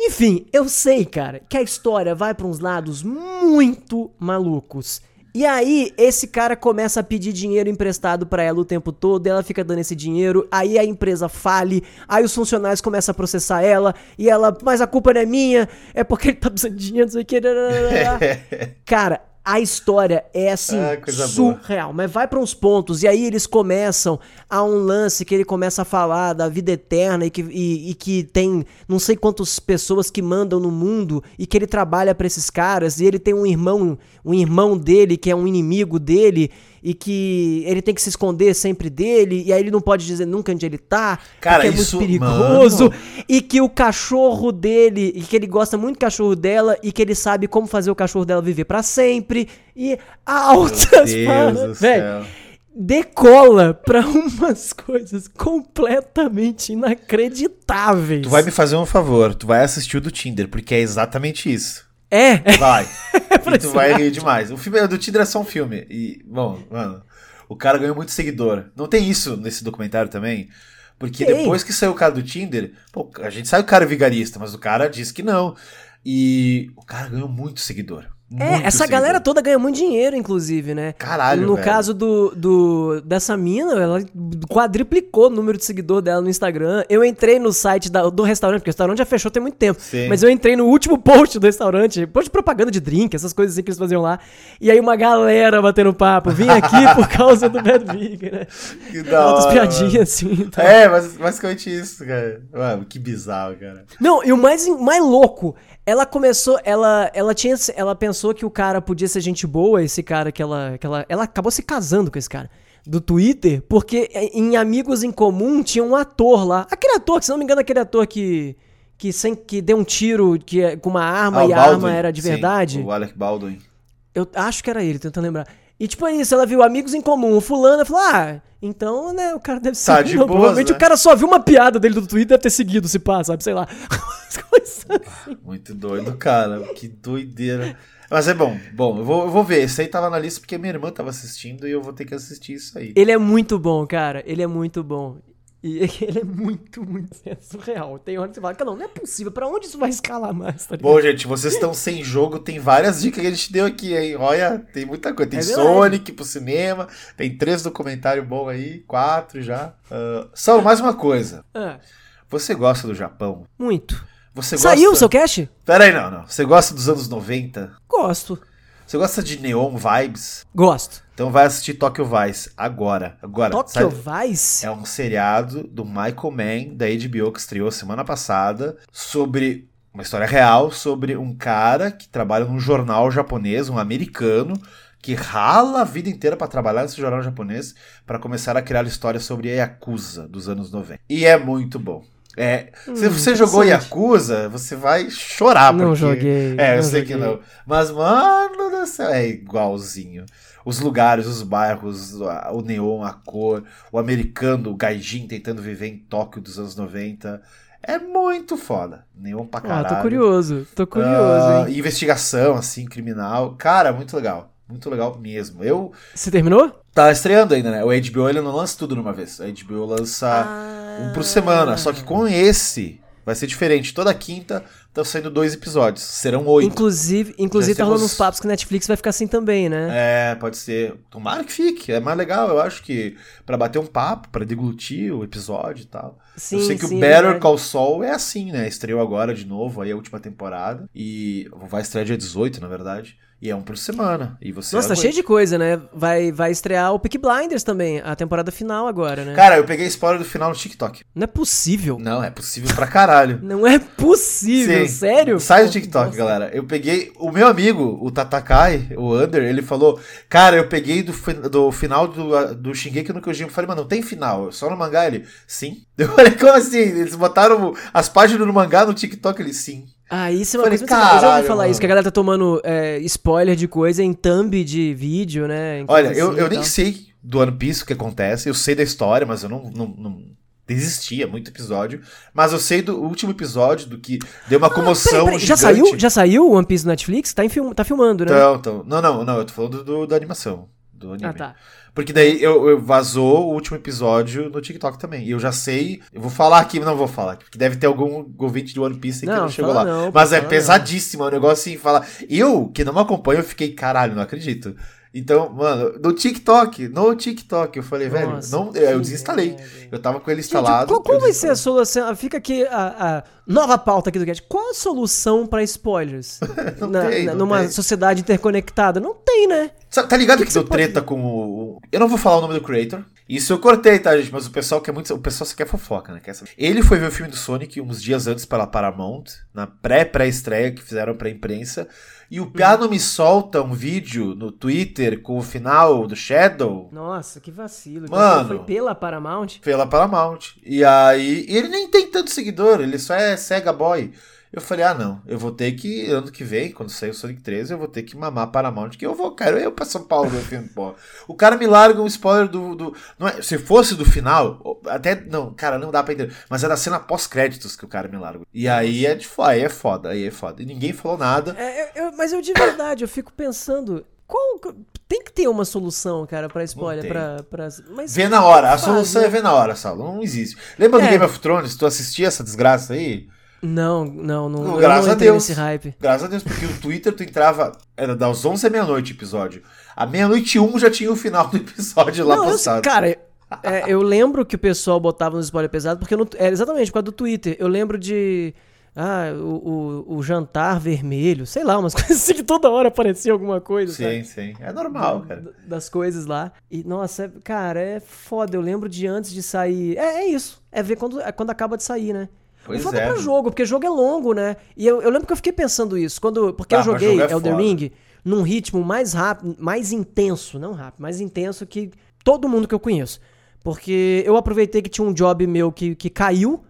Enfim, eu sei, cara, que a história vai pra uns lados muito malucos. E aí, esse cara começa a pedir dinheiro emprestado pra ela o tempo todo, ela fica dando esse dinheiro, aí a empresa fale, aí os funcionários começam a processar ela, e ela, mas a culpa não é minha, é porque ele tá precisando de dinheiro, não sei o que. Cara, a história é assim, Ah, coisa boa. surreal, mas vai pra uns pontos, e aí eles começam a um lance que ele começa a falar da vida eterna e que, e, e que tem não sei quantas pessoas que mandam no mundo e que ele trabalha pra esses caras, e ele tem um irmão, um irmão dele que é um inimigo dele e que ele tem que se esconder sempre dele, e aí ele não pode dizer nunca onde ele tá, Cara, porque é isso- muito perigoso, mano. e que o cachorro dele, e que ele gosta muito do cachorro dela, e que ele sabe como fazer o cachorro dela viver pra sempre, e altas velho, decola pra umas coisas completamente inacreditáveis. Tu vai me fazer um favor. Tu vai assistir o do Tinder, porque é exatamente isso. É, Vai. pra e tu vai rir demais. O filme do Tinder é só um filme. E, bom, mano, o cara ganhou muito seguidor. Não tem isso nesse documentário também? Porque Tem. depois que saiu o cara do Tinder, pô, a gente sabe que o cara é vigarista, mas o cara disse que não. E o cara ganhou muito seguidor. É, essa galera toda ganha muito dinheiro, inclusive, né? Caralho, No velho. caso do, do dessa mina, ela quadriplicou o número de seguidor dela no Instagram. Eu entrei no site da- do restaurante, porque o restaurante já fechou tem muito tempo. Sim. Mas eu entrei no último post do restaurante, post de propaganda de drink, essas coisas assim que eles faziam lá. E aí uma galera batendo papo. Vim aqui por causa do Bad Big, né? Que da Outras hora, piadinhas mano. assim. e tal. É, mas basicamente isso, cara. Mano, que bizarro, cara. Não, e o mais, mais louco, ela começou, ela, ela tinha, ela pensou que o cara podia ser gente boa, esse cara que ela, que ela, ela acabou se casando com esse cara do Twitter, porque em Amigos em Comum tinha um ator lá, aquele ator, que se não me engano, aquele ator que que sem que deu um tiro que é- com uma arma Ah, e a Baldwin. arma era de Sim, verdade. o Alec Baldwin. Eu acho que era ele, tentando lembrar. E tipo é isso, ela viu amigos em comum, o fulano falou: "Ah, então, né, o cara deve ser Tá de não, boas, provavelmente né? o cara só viu uma piada dele do Twitter, deve ter seguido, se pá, sabe, sei lá. Umas coisas Muito doido, cara. Que doideira. Mas é bom. Bom, eu vou, eu vou ver. Esse aí tava na lista porque minha irmã tava assistindo e eu vou ter que assistir isso aí. Ele é muito bom, cara. Ele é muito bom. E ele é muito, muito é surreal. Tem hora que você fala, não, não é possível. Pra onde isso vai escalar mais? Tá Bom, gente, vocês estão sem jogo. Tem várias dicas que a gente deu aqui, hein? Olha, tem muita coisa. Tem é Sonic pro cinema. Tem três documentários bons aí. Quatro já. Uh, Saulo, mais uma coisa. Ah. Você gosta do Japão? Muito. Você Saiu o seu cash? Pera aí, não, não. Você gosta dos anos 90? Gosto. Você gosta de Neon Vibes? Gosto. Então vai assistir Tokyo Vice agora. Agora. Tokyo Vice? É um seriado do Michael Mann, da HBO, que estreou semana passada, sobre uma história real sobre um cara que trabalha num jornal japonês, um americano, que rala a vida inteira para trabalhar nesse jornal japonês para começar a criar histórias sobre a Yakuza dos anos 90. E é muito bom. É, hum, se você jogou Yakuza, você vai chorar. Não joguei. É, eu sei joguei. que não. Mas, mano do céu, é igualzinho. Os lugares, os bairros, o neon, a cor, o americano, o gaijin tentando viver em Tóquio dos anos 90. É muito foda. Neon pra caralho. Ah, tô curioso, tô curioso. Uh, investigação, assim, criminal. Cara, muito legal. Muito legal mesmo. Eu. Você terminou? Tá estreando ainda, né? O HBO ele não lança tudo numa vez. A HBO lança ah. um por semana. Só que com esse vai ser diferente. Toda quinta estão saindo dois episódios. Serão oito. Inclusive, inclusive tá rolando uns papos que Netflix vai ficar assim também, né? É, pode ser. Tomara que fique. É mais legal, eu acho que para bater um papo, para deglutir o episódio e tal. Sim, eu sei que sim, o Better Call Saul é assim, né? Estreou agora de novo aí a última temporada. E vai estrear dia 18, na verdade. E é um por semana. E você Nossa, tá cheio de coisa, né? Vai, vai estrear o Peak Blinders também, a temporada final agora, né? Cara, eu peguei spoiler do final no TikTok. Não é possível. Não, é possível pra caralho. Não é possível, Sim. sério? Sai do TikTok, Nossa. galera. Eu peguei. O meu amigo, o Tatakai, o Under, ele falou: Cara, eu peguei do, do final do, do Shingeki no Kyojin. Eu falei, mano, não tem final, só no mangá. Ele, sim. Eu falei, como assim? Eles botaram as páginas do mangá no TikTok? Ele, sim. Ah, isso é uma Falei, coisa caralho, Eu já ouvi falar mano. isso, que a galera tá tomando é, spoiler de coisa em thumb de vídeo, né? Olha, eu, eu nem sei do One Piece o que acontece, eu sei da história, mas eu não, não, não desistia muito episódio, mas eu sei do último episódio do que deu uma ah, comoção peraí, peraí. Já saiu, já saiu o One Piece no Netflix? Tá, em film, tá filmando, né? Então, então, não, não, não, eu tô falando do, da animação, do anime. Ah, tá. Porque daí eu, eu, vazou o último episódio no TikTok também. E eu já sei. Eu vou falar aqui, mas não vou falar. Porque deve ter algum ouvinte de One Piece não, que não chegou lá. Não, mas é pesadíssimo. É um negócio assim, fala. Eu, que não me acompanho, eu fiquei, caralho, não acredito. Então, mano, no TikTok, no TikTok, eu falei, velho, não, eu desinstalei. Eu tava com ele instalado. Gente, qual, vai ser a solução? Fica aqui a, a nova pauta aqui do Cast. Qual a solução para spoilers? na, tem, na, numa tem. sociedade interconectada? Não tem, né? Tá ligado que, que, que deu treta pode... com o. Eu não vou falar o nome do creator. Isso eu cortei, tá, gente? Mas o pessoal quer muito. O pessoal só quer fofoca, né? Quer saber. Ele foi ver o filme do Sonic uns dias antes pela Paramount, na pré-pré-estreia que fizeram pra imprensa. E o Piano me solta um vídeo no Twitter com o final do Shadow. Nossa, que vacilo. Mano. Foi pela Paramount? Pela Paramount. E aí. E ele nem tem tanto seguidor, ele só é Sega Boy. Eu falei, ah, não, eu vou ter que, ano que vem, quando sair o Sonic 13, eu vou ter que mamar Paramount, que eu vou, quero eu pra São Paulo ver o filme, pô. O cara me larga um spoiler do. do não é, se fosse do final, até. Não, cara, não dá pra entender. Mas é da cena pós-créditos que o cara me larga. E aí é, de, aí é foda, aí é foda. E ninguém falou nada. É, eu, mas eu de verdade, eu fico pensando. Qual, tem que ter uma solução, cara, pra spoiler. Pra, pra, mas Vê na hora. A solução é ver na hora, Saulo. Não existe. Lembra do é. Game of Thrones? Tu assistia essa desgraça aí? Não, não, não. não graças não a Deus. Nesse hype. Graças a Deus, porque o Twitter tu entrava. Era das 11 à meia-noite o episódio. À meia-noite um já tinha o final do episódio lá não, postado. Eu, cara, é, eu lembro que o pessoal botava nos spoiler pesado, porque não, é exatamente por causa do Twitter. Eu lembro de. Ah, o, o, o, jantar vermelho, sei lá, umas coisas assim que toda hora aparecia alguma coisa. Sim, sabe? sim. É normal, cara. Das coisas lá. E, nossa, é, cara, é foda. Eu lembro de antes de sair. É, é isso. É ver quando, é quando acaba de sair, né? Pois Foda é. pra jogo, porque jogo é longo, né? E eu, eu lembro que eu fiquei pensando isso. quando Porque Ah, eu joguei é Elden. Ring num ritmo mais rápido, mais intenso, não rápido, mais intenso que todo mundo que eu conheço. Porque eu aproveitei que tinha um job meu que, que caiu.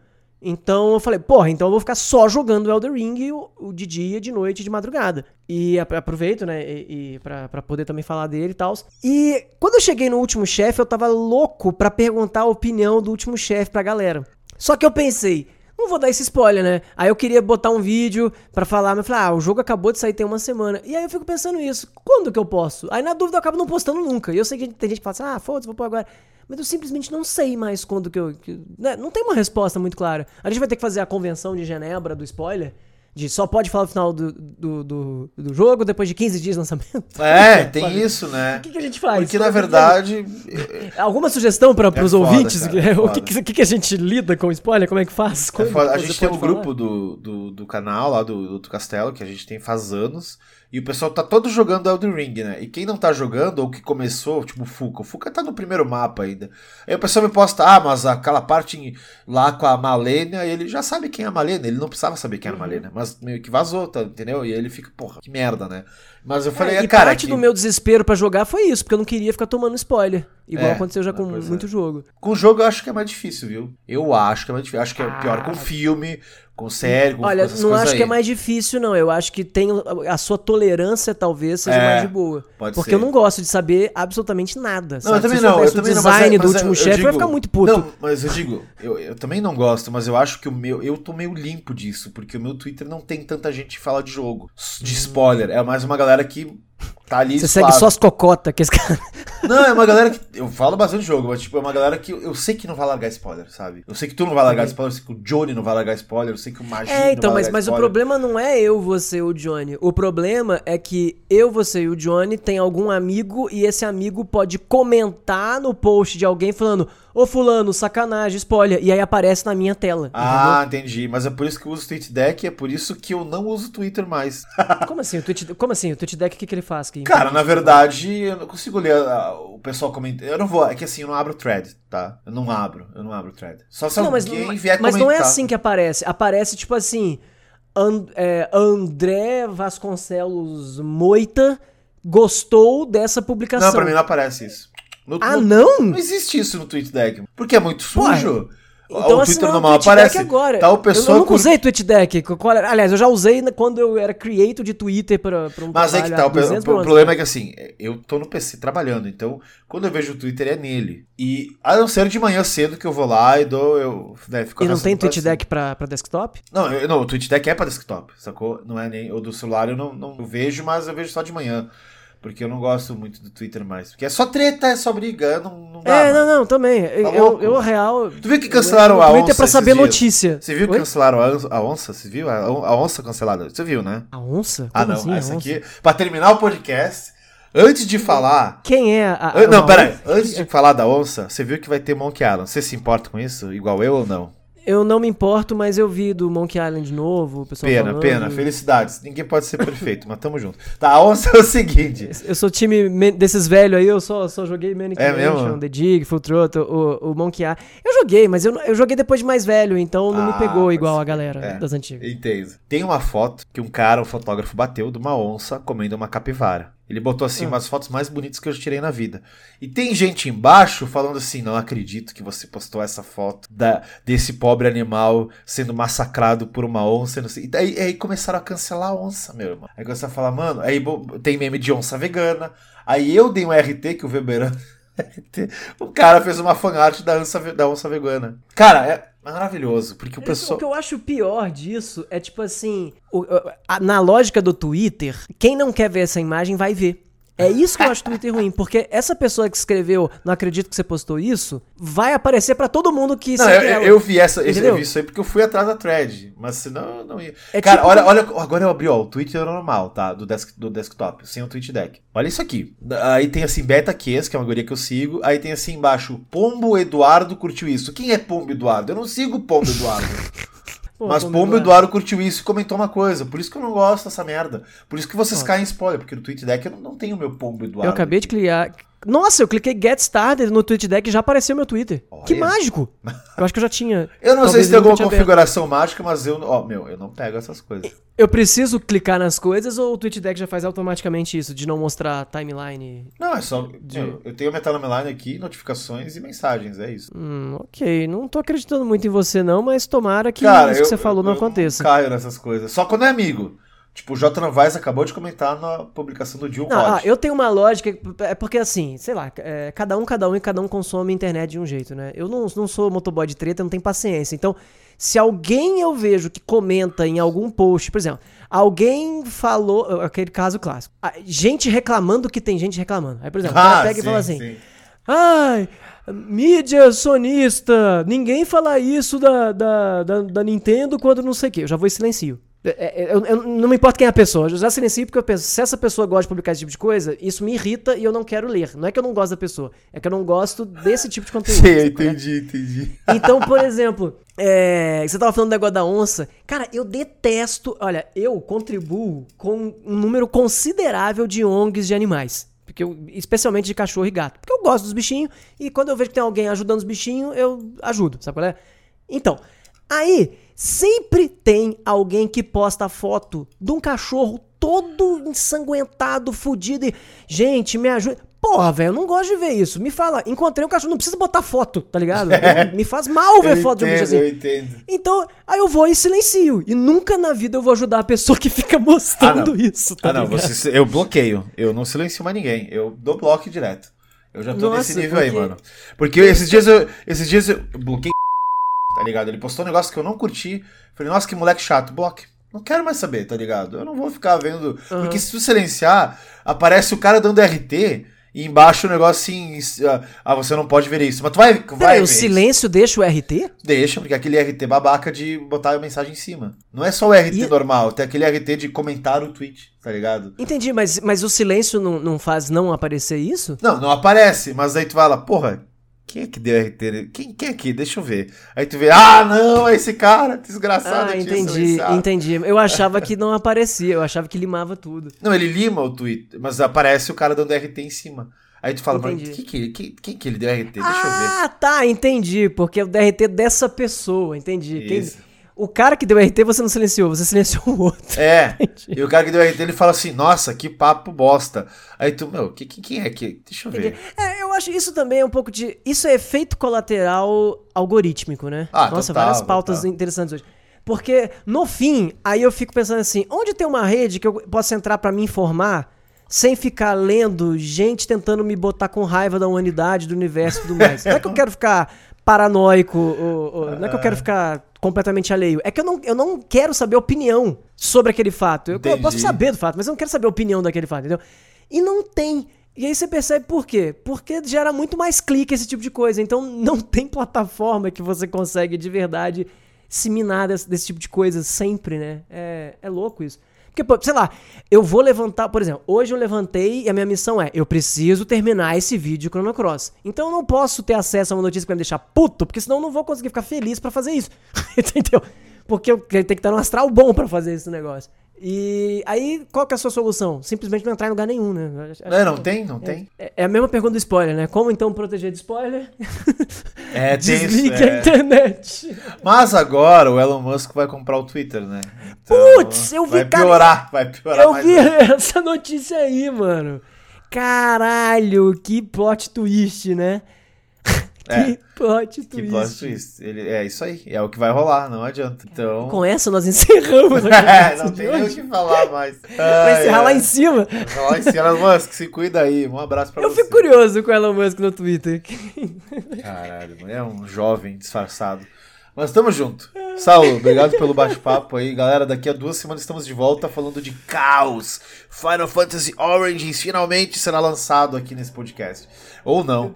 Então eu falei, porra, então eu vou ficar só jogando Elden Ring o, o de dia, de noite, de madrugada. E apro- aproveito, né, e, e pra, pra poder também falar dele e tal. E quando eu cheguei no último chefe, eu tava louco pra perguntar a opinião do último chefe pra galera. Só que eu pensei, não vou dar esse spoiler, né? Aí eu queria botar um vídeo pra falar, mas falei, ah, o jogo acabou de sair tem uma semana. E aí eu fico pensando nisso, quando que eu posso? Aí na dúvida eu acabo não postando nunca. E eu sei que tem gente que fala assim, ah, foda-se, vou pôr agora. Mas eu simplesmente não sei mais quando que eu. Que, né? Não tem uma resposta muito clara. A gente vai ter que fazer a convenção de Genebra do spoiler de só pode falar no final do, do, do, do, jogo depois de 15 dias de lançamento. É, tem isso, né? O que, que, a gente faz? Porque na verdade. Alguma sugestão para é os foda, ouvintes? Cara, é o que, que, que, a gente lida com spoiler? Como é que faz? É a gente tem um falar? grupo do, do, do, canal lá do, do Castelo que a gente tem faz anos. E o pessoal tá todo jogando Elden Ring, né? E quem não tá jogando, ou que começou, tipo o Fuca, o Fuca tá no primeiro mapa ainda. Aí o pessoal me posta, ah, mas aquela parte lá com a Malenia, ele já sabe quem é a Malenia, ele não precisava saber quem é a uhum. Malenia, mas meio que vazou, tá, entendeu? E aí ele fica, porra, que merda, né? Mas eu falei, é, e cara. parte que... do meu desespero para jogar foi isso, porque eu não queria ficar tomando spoiler. Igual é, aconteceu já com muito é. jogo. Com jogo eu acho que é mais difícil, viu? Eu acho que é mais difícil. Acho que é ah. pior com filme, com Olha, não acho aí. que é mais difícil, não. Eu acho que tem a sua tolerância talvez seja é, mais de boa. Pode porque ser. eu não gosto de saber absolutamente nada. Não, sabe? eu também não. Eu também o design não, do último chefe vai ficar muito puto. Não, mas eu digo, eu, eu também não gosto, mas eu acho que o meu. Eu tô meio limpo disso, porque o meu Twitter não tem tanta gente que fala de jogo, de hum. spoiler. É mais uma galera que Tá ali Você segue só as cocotas que esse cara. Não, é uma galera que. Eu falo bastante jogo, mas tipo, é uma galera que eu, eu, sei que não vai largar spoiler, sabe? Eu sei que tu não vai largar spoiler, eu sei que o Johnny não vai largar spoiler, eu sei que o Magia. É, então, mas, mas o problema não é eu, você e o Johnny. O problema é que eu, você e o Johnny tem algum amigo e esse amigo pode comentar no post de alguém falando: Ô fulano, sacanagem, spoiler. E aí aparece na minha tela. Ah, entendeu? entendi. Mas é por isso que eu uso o TweetDeck é por isso que eu não uso o Twitter mais. Como assim? O tweet, como assim? O TweetDeck, o que, que ele faz? Que Cara, na verdade, eu não consigo ler o pessoal comentando. Eu não vou. É que assim, eu não abro thread, tá? Eu não abro. Eu não abro thread. Só se não, alguém mas, vier mas comentar. Mas não é assim que aparece. Aparece tipo assim. And, é, André Vasconcelos Moita gostou dessa publicação. Não, pra mim não aparece isso. No, ah, no, não? Não existe isso no TweetDeck. Porque é muito sujo. Então, o Twitter normal aparece. Agora. Tal pessoa eu, eu nunca usei TweetDeck. Aliás, eu já usei quando eu era creator de Twitter para um Mas é que tá, o, o problema é que assim, eu tô no PC trabalhando, então quando eu vejo o Twitter é nele. E a não ser de manhã cedo que eu vou lá e dou, eu né, E não tem TweetDeck pra, pra desktop? Não, eu, não, o TweetDeck é pra desktop, sacou? Não é nem o do celular eu não, não vejo, mas eu vejo só de manhã. Porque eu não gosto muito do Twitter mais. Porque é só treta, é só briga, não, não dá. É, não, não, também. Tá eu, eu, real. Tu viu que cancelaram eu, a Twitter onça? é pra saber notícia. Você viu que cancelaram a, onça? Você viu? A, onça cancelada. Você viu, né? A onça? Ah, Como ah, não. Assim, essa aqui. Pra terminar o podcast. Antes de falar. Quem é a. a não, peraí. Antes de falar da onça, você viu que vai ter Monkey Island. Você se importa com isso? Igual eu ou não? Eu não me importo, mas eu vi do Monkey Island novo, o pessoal Pena, falando. pena, felicidades. Ninguém pode ser perfeito, mas tamo junto. Tá, a onça é o seguinte. Eu sou time desses velhos aí, eu só, só joguei Manic é Mansion, The Dig, Full Throttle, o, o Monkey Island. Eu joguei, mas eu, eu joguei depois de mais velho, então não ah, me pegou igual a galera é, das antigas. Entendo. Tem uma foto que um cara, um fotógrafo, bateu de uma onça comendo uma capivara. Ele botou assim, ah. umas fotos mais bonitas que eu tirei na vida. E tem gente embaixo falando assim: não acredito que você postou essa foto da, desse pobre animal sendo massacrado por uma onça. Não sei. E aí, aí começaram a cancelar a onça, meu irmão. Aí começaram a falar, mano, aí tem meme de onça vegana. Aí eu dei um RT que o Weberano. o cara fez uma fanart da onça, da onça vegana. Cara, é, Maravilhoso, porque o pessoal. O que eu acho pior disso é tipo assim: na lógica do Twitter, quem não quer ver essa imagem vai ver. É isso que eu acho Twitter ruim, porque essa pessoa que escreveu, não acredito que você postou isso, vai aparecer para todo mundo que Não, eu, eu, vi essa, eu vi isso aí porque eu fui atrás da thread, mas senão eu não ia. É Cara, tipo... olha, olha, agora eu abri, ó, o Twitter normal, tá? Do, desk, do desktop, sem o tweet deck. Olha isso aqui. Aí tem assim, Beta Kies, que é uma guria que eu sigo. Aí tem assim embaixo, Pombo Eduardo curtiu isso. Quem é Pombo Eduardo? Eu não sigo Pombo Eduardo. Pô, Mas Pombo Eduardo curtiu isso e comentou uma coisa. Por isso que eu não gosto dessa merda. Por isso que vocês caem em spoiler, porque no tweet deck eu não tenho meu Pombo Eduardo. Eu acabei de clicar, nossa, eu cliquei Get Started no TweetDeck e já apareceu meu Twitter. Olha. Que mágico! Eu acho que eu já tinha. eu não sei se tem alguma configuração aberto. mágica, mas eu. Ó, meu, eu não pego essas coisas. Eu preciso clicar nas coisas ou o TweetDeck já faz automaticamente isso, de não mostrar timeline? Não, é só. De... eu tenho a minha timeline aqui, notificações e mensagens, é isso. Hum, ok. Não tô acreditando muito em você, não, mas tomara que Cara, isso eu, que você falou eu, não eu aconteça. Não caio nessas coisas. Só quando é amigo. Tipo, o J. Novaes acabou de comentar na publicação do Jill Ah, eu tenho uma lógica, é porque assim, sei lá, é, cada um, cada um e cada um consome internet de um jeito, né? Eu não, não sou motoboy de treta, não tenho paciência. Então, Se alguém eu vejo que comenta em algum post, por exemplo, alguém falou, aquele caso clássico, gente reclamando que tem gente reclamando. Aí, por exemplo, o cara Ah, pega e sim, fala assim: sim. Ai, mídia sonista, ninguém fala isso da, da, da, da Nintendo quando não sei o quê. Eu já vou e silencio. É, é, eu- eu- não me importa quem é a pessoa, eu já silencio porque eu penso, se essa pessoa gosta de publicar esse tipo de coisa, isso me irrita e eu não quero ler. Não é que eu não gosto da pessoa, é que eu não gosto desse tipo de conteúdo. Sim, eu sacou, né? entendi, entendi. Então, por exemplo, é, você tava falando do negócio da onça. Cara, eu detesto. Olha, eu contribuo com um número considerável de ONGs de animais. Porque eu- especialmente de cachorro e gato. Porque eu gosto dos bichinhos e quando eu vejo que tem alguém ajudando os bichinhos, eu ajudo, sabe qual é? Então, aí sempre tem alguém que posta foto de um cachorro todo ensanguentado, fudido e. Gente, me ajuda. Porra, velho, eu não gosto de ver isso. Me fala, encontrei um cachorro, não precisa botar foto, tá ligado? Me faz mal ver Eu foto de um bicho entendo, assim. eu entendo. Então, aí eu vou e silencio. E nunca na vida eu vou ajudar a pessoa que fica mostrando Ah, não. isso, tá ah, não, ligado? você, eu bloqueio. Eu não silencio mais ninguém. Eu dou bloco direto. Eu já tô Nossa, nesse nível aí, porque- mano. Porque esses dias eu. Esses dias eu bloqueei. Tá ligado? Ele postou um negócio que eu não curti. Falei, nossa, que moleque chato. Bloque. Não quero mais saber, tá ligado? Eu não vou ficar vendo. Aham. Porque se tu silenciar, aparece o cara dando RT e embaixo o negócio assim. ah, Ah, você não pode ver isso. Mas tu vai. vai Peraí, o isso. silêncio deixa o RT? Deixa, porque aquele RT babaca de botar a mensagem em cima. Não é só o RT E- normal, tem aquele RT de comentar o tweet, tá ligado? Entendi, mas, mas o silêncio não, não faz não aparecer isso? Não, não aparece, mas aí tu vai lá, porra, quem é que deu RT? Quem, quem é que? Deixa eu ver. Aí tu vê, ah, não, é esse cara, desgraçado. Ah, entendi, entendi. Eu achava que não aparecia, eu achava que limava tudo. Não, ele lima o tweet, mas aparece o cara dando RT em cima. Aí tu fala, mas Entendi. quem que, ele- quem, quem que ele deu RT? Deixa eu ver. ah, tá, entendi. Porque é o DRT dessa pessoa, entendi. Quem- Isso. O cara que deu RT você não silenciou, você silenciou o outro. É, Entendi. e o cara que deu RT, ele fala assim, nossa, que papo bosta. Aí tu, meu, que, que- quem é que... Deixa eu ver. É, acho isso também é um pouco de. Isso é efeito colateral algorítmico, né? Ah, Nossa, total, várias pautas total. interessantes hoje. Porque, no fim, aí eu fico pensando assim: onde tem uma rede que eu possa entrar pra me informar sem ficar lendo gente tentando me botar com raiva da humanidade, do universo e tudo mais? Não é que eu quero ficar paranoico, ou- ou- não é que eu quero ficar completamente alheio. É que eu não, eu não quero saber opinião sobre aquele fato. Eu, eu posso saber do fato, mas eu não quero saber a opinião daquele fato, entendeu? E não tem. E aí você percebe por quê? Porque gera muito mais clique esse tipo de coisa. Então não tem plataforma que você consegue de verdade disseminar desse, desse tipo de coisa sempre, né? É, é louco isso. Porque, sei lá, eu vou levantar, por exemplo, hoje eu levantei e a minha missão é, eu preciso terminar esse vídeo de Chrono Cross. Então eu não posso ter acesso a uma notícia que vai me deixar puto, porque senão eu não vou conseguir ficar feliz pra fazer isso. Entendeu? Porque eu tenho que estar num astral bom pra fazer esse negócio. E aí, qual que é a sua solução? Simplesmente não entrar em lugar nenhum, né? Acho- É, não que- tem, não tem. é, é a mesma pergunta do spoiler, né? Como então proteger de spoiler? É, tem isso, Desligue é. a internet. Mas agora o Elon Musk vai comprar o Twitter, né? Putz, eu vi, Vai cara, piorar, vai piorar Eu mais vi essa notícia aí, mano. Caralho, que plot twist, né? É. que plot Que twist. plot twist. Ele, é isso aí, é o que vai rolar, não adianta. Então. Com essa nós encerramos É, não tem nem o que falar mais. Vai encerrar lá em cima. Vai lá em cima. Elon Musk, se cuida aí. Um abraço pra Eu você. fico curioso com o Elon Musk no Twitter. Caralho, é um jovem disfarçado. Mas tamo junto. Saulo, obrigado pelo bate-papo aí. Galera, daqui a duas semanas estamos de volta falando de caos. Final Fantasy Origins finalmente será lançado aqui nesse podcast. Ou não.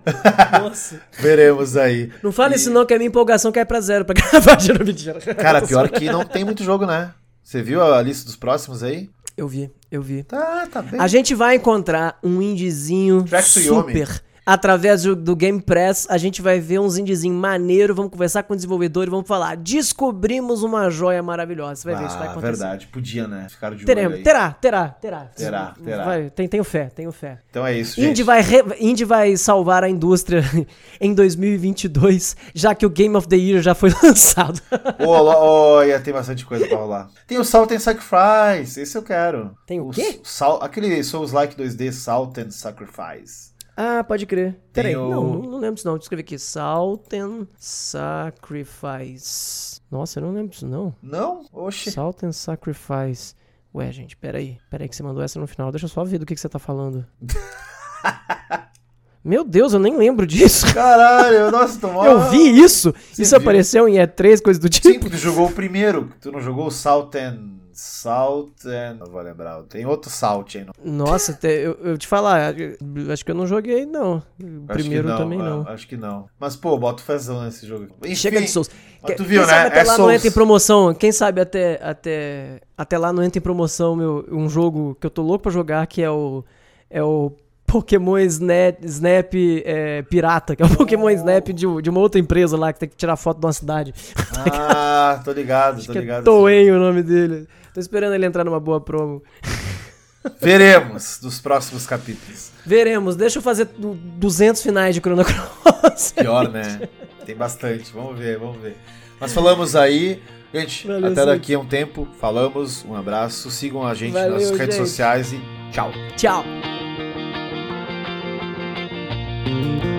Nossa. Veremos aí. Não fale E- isso não, que a minha empolgação cai pra zero pra gravar de mentira. Cara, pior que não tem muito jogo, né? Você viu a lista dos próximos aí? Eu vi, eu vi. Tá, tá bem. A gente vai encontrar um Yomi. super. Através do, do Game Press, a gente vai ver uns indiezinhos maneiro, vamos conversar com o desenvolvedor e vamos falar, descobrimos uma joia maravilhosa. Você vai ver, isso vai Ah, acontecer. verdade. Podia, né? Ficaram de olho Teremos, terá, terá, terá. Terá, terá. Vai, tem, tenho fé, tenho fé. Então é isso, gente. Indie vai, re- Indie vai salvar a indústria em 2022, já que o Game of the Year já foi lançado. Ô, Olha, tem bastante coisa pra rolar. Tem o Salt and Sacrifice, esse eu quero. Tem o quê? Sal, aquele Souls-like 2D Salt and Sacrifice. Ah, pode crer. Peraí, o- não, não, lembro disso não. Deixa eu escrever aqui. Salt and Sacrifice. Nossa, eu não lembro disso não. Não? Oxe. Salt and Sacrifice. Ué, gente, peraí. Peraí que você mandou essa no final. Deixa eu só ver do que, que você tá falando. Meu Deus, eu nem lembro disso. Caralho, nossa, tomou. Eu vi isso. Você isso viu? apareceu em E3, coisa do Sim, tipo. porque tu jogou o primeiro. Tu não jogou o Southern. Southern. Não vou lembrar. Tem outro Salt aí. Não. Nossa, te- eu, eu te falar, acho que eu não joguei, não. O primeiro não, também ah, não. Acho que não. Mas, pô, bota fezão nesse jogo. Enfim, Chega de Souls. mas tu viu, quem né? sabe até É lá não Souls. entra em promoção. Quem sabe até, até, até lá não entra em promoção meu, um jogo que eu tô louco pra jogar, que é o. É o Pokémon Snap, Snap é, Pirata, que é o Pokémon Snap de, de uma outra empresa lá que tem que tirar foto de uma cidade. Ah, tô ligado, Acho tô é ligado. Toei o nome dele. Tô esperando ele entrar numa boa promo. Veremos nos próximos capítulos. Veremos. Deixa eu fazer du- 200 finais de Chrono Cross. Pior, né? Tem bastante. Vamos ver, vamos ver. Nós falamos aí. Gente, Valeu, até daqui a um tempo. Falamos. Um abraço. Sigam a gente Valeu, nas redes gente. sociais e tchau. Tchau. Thank you.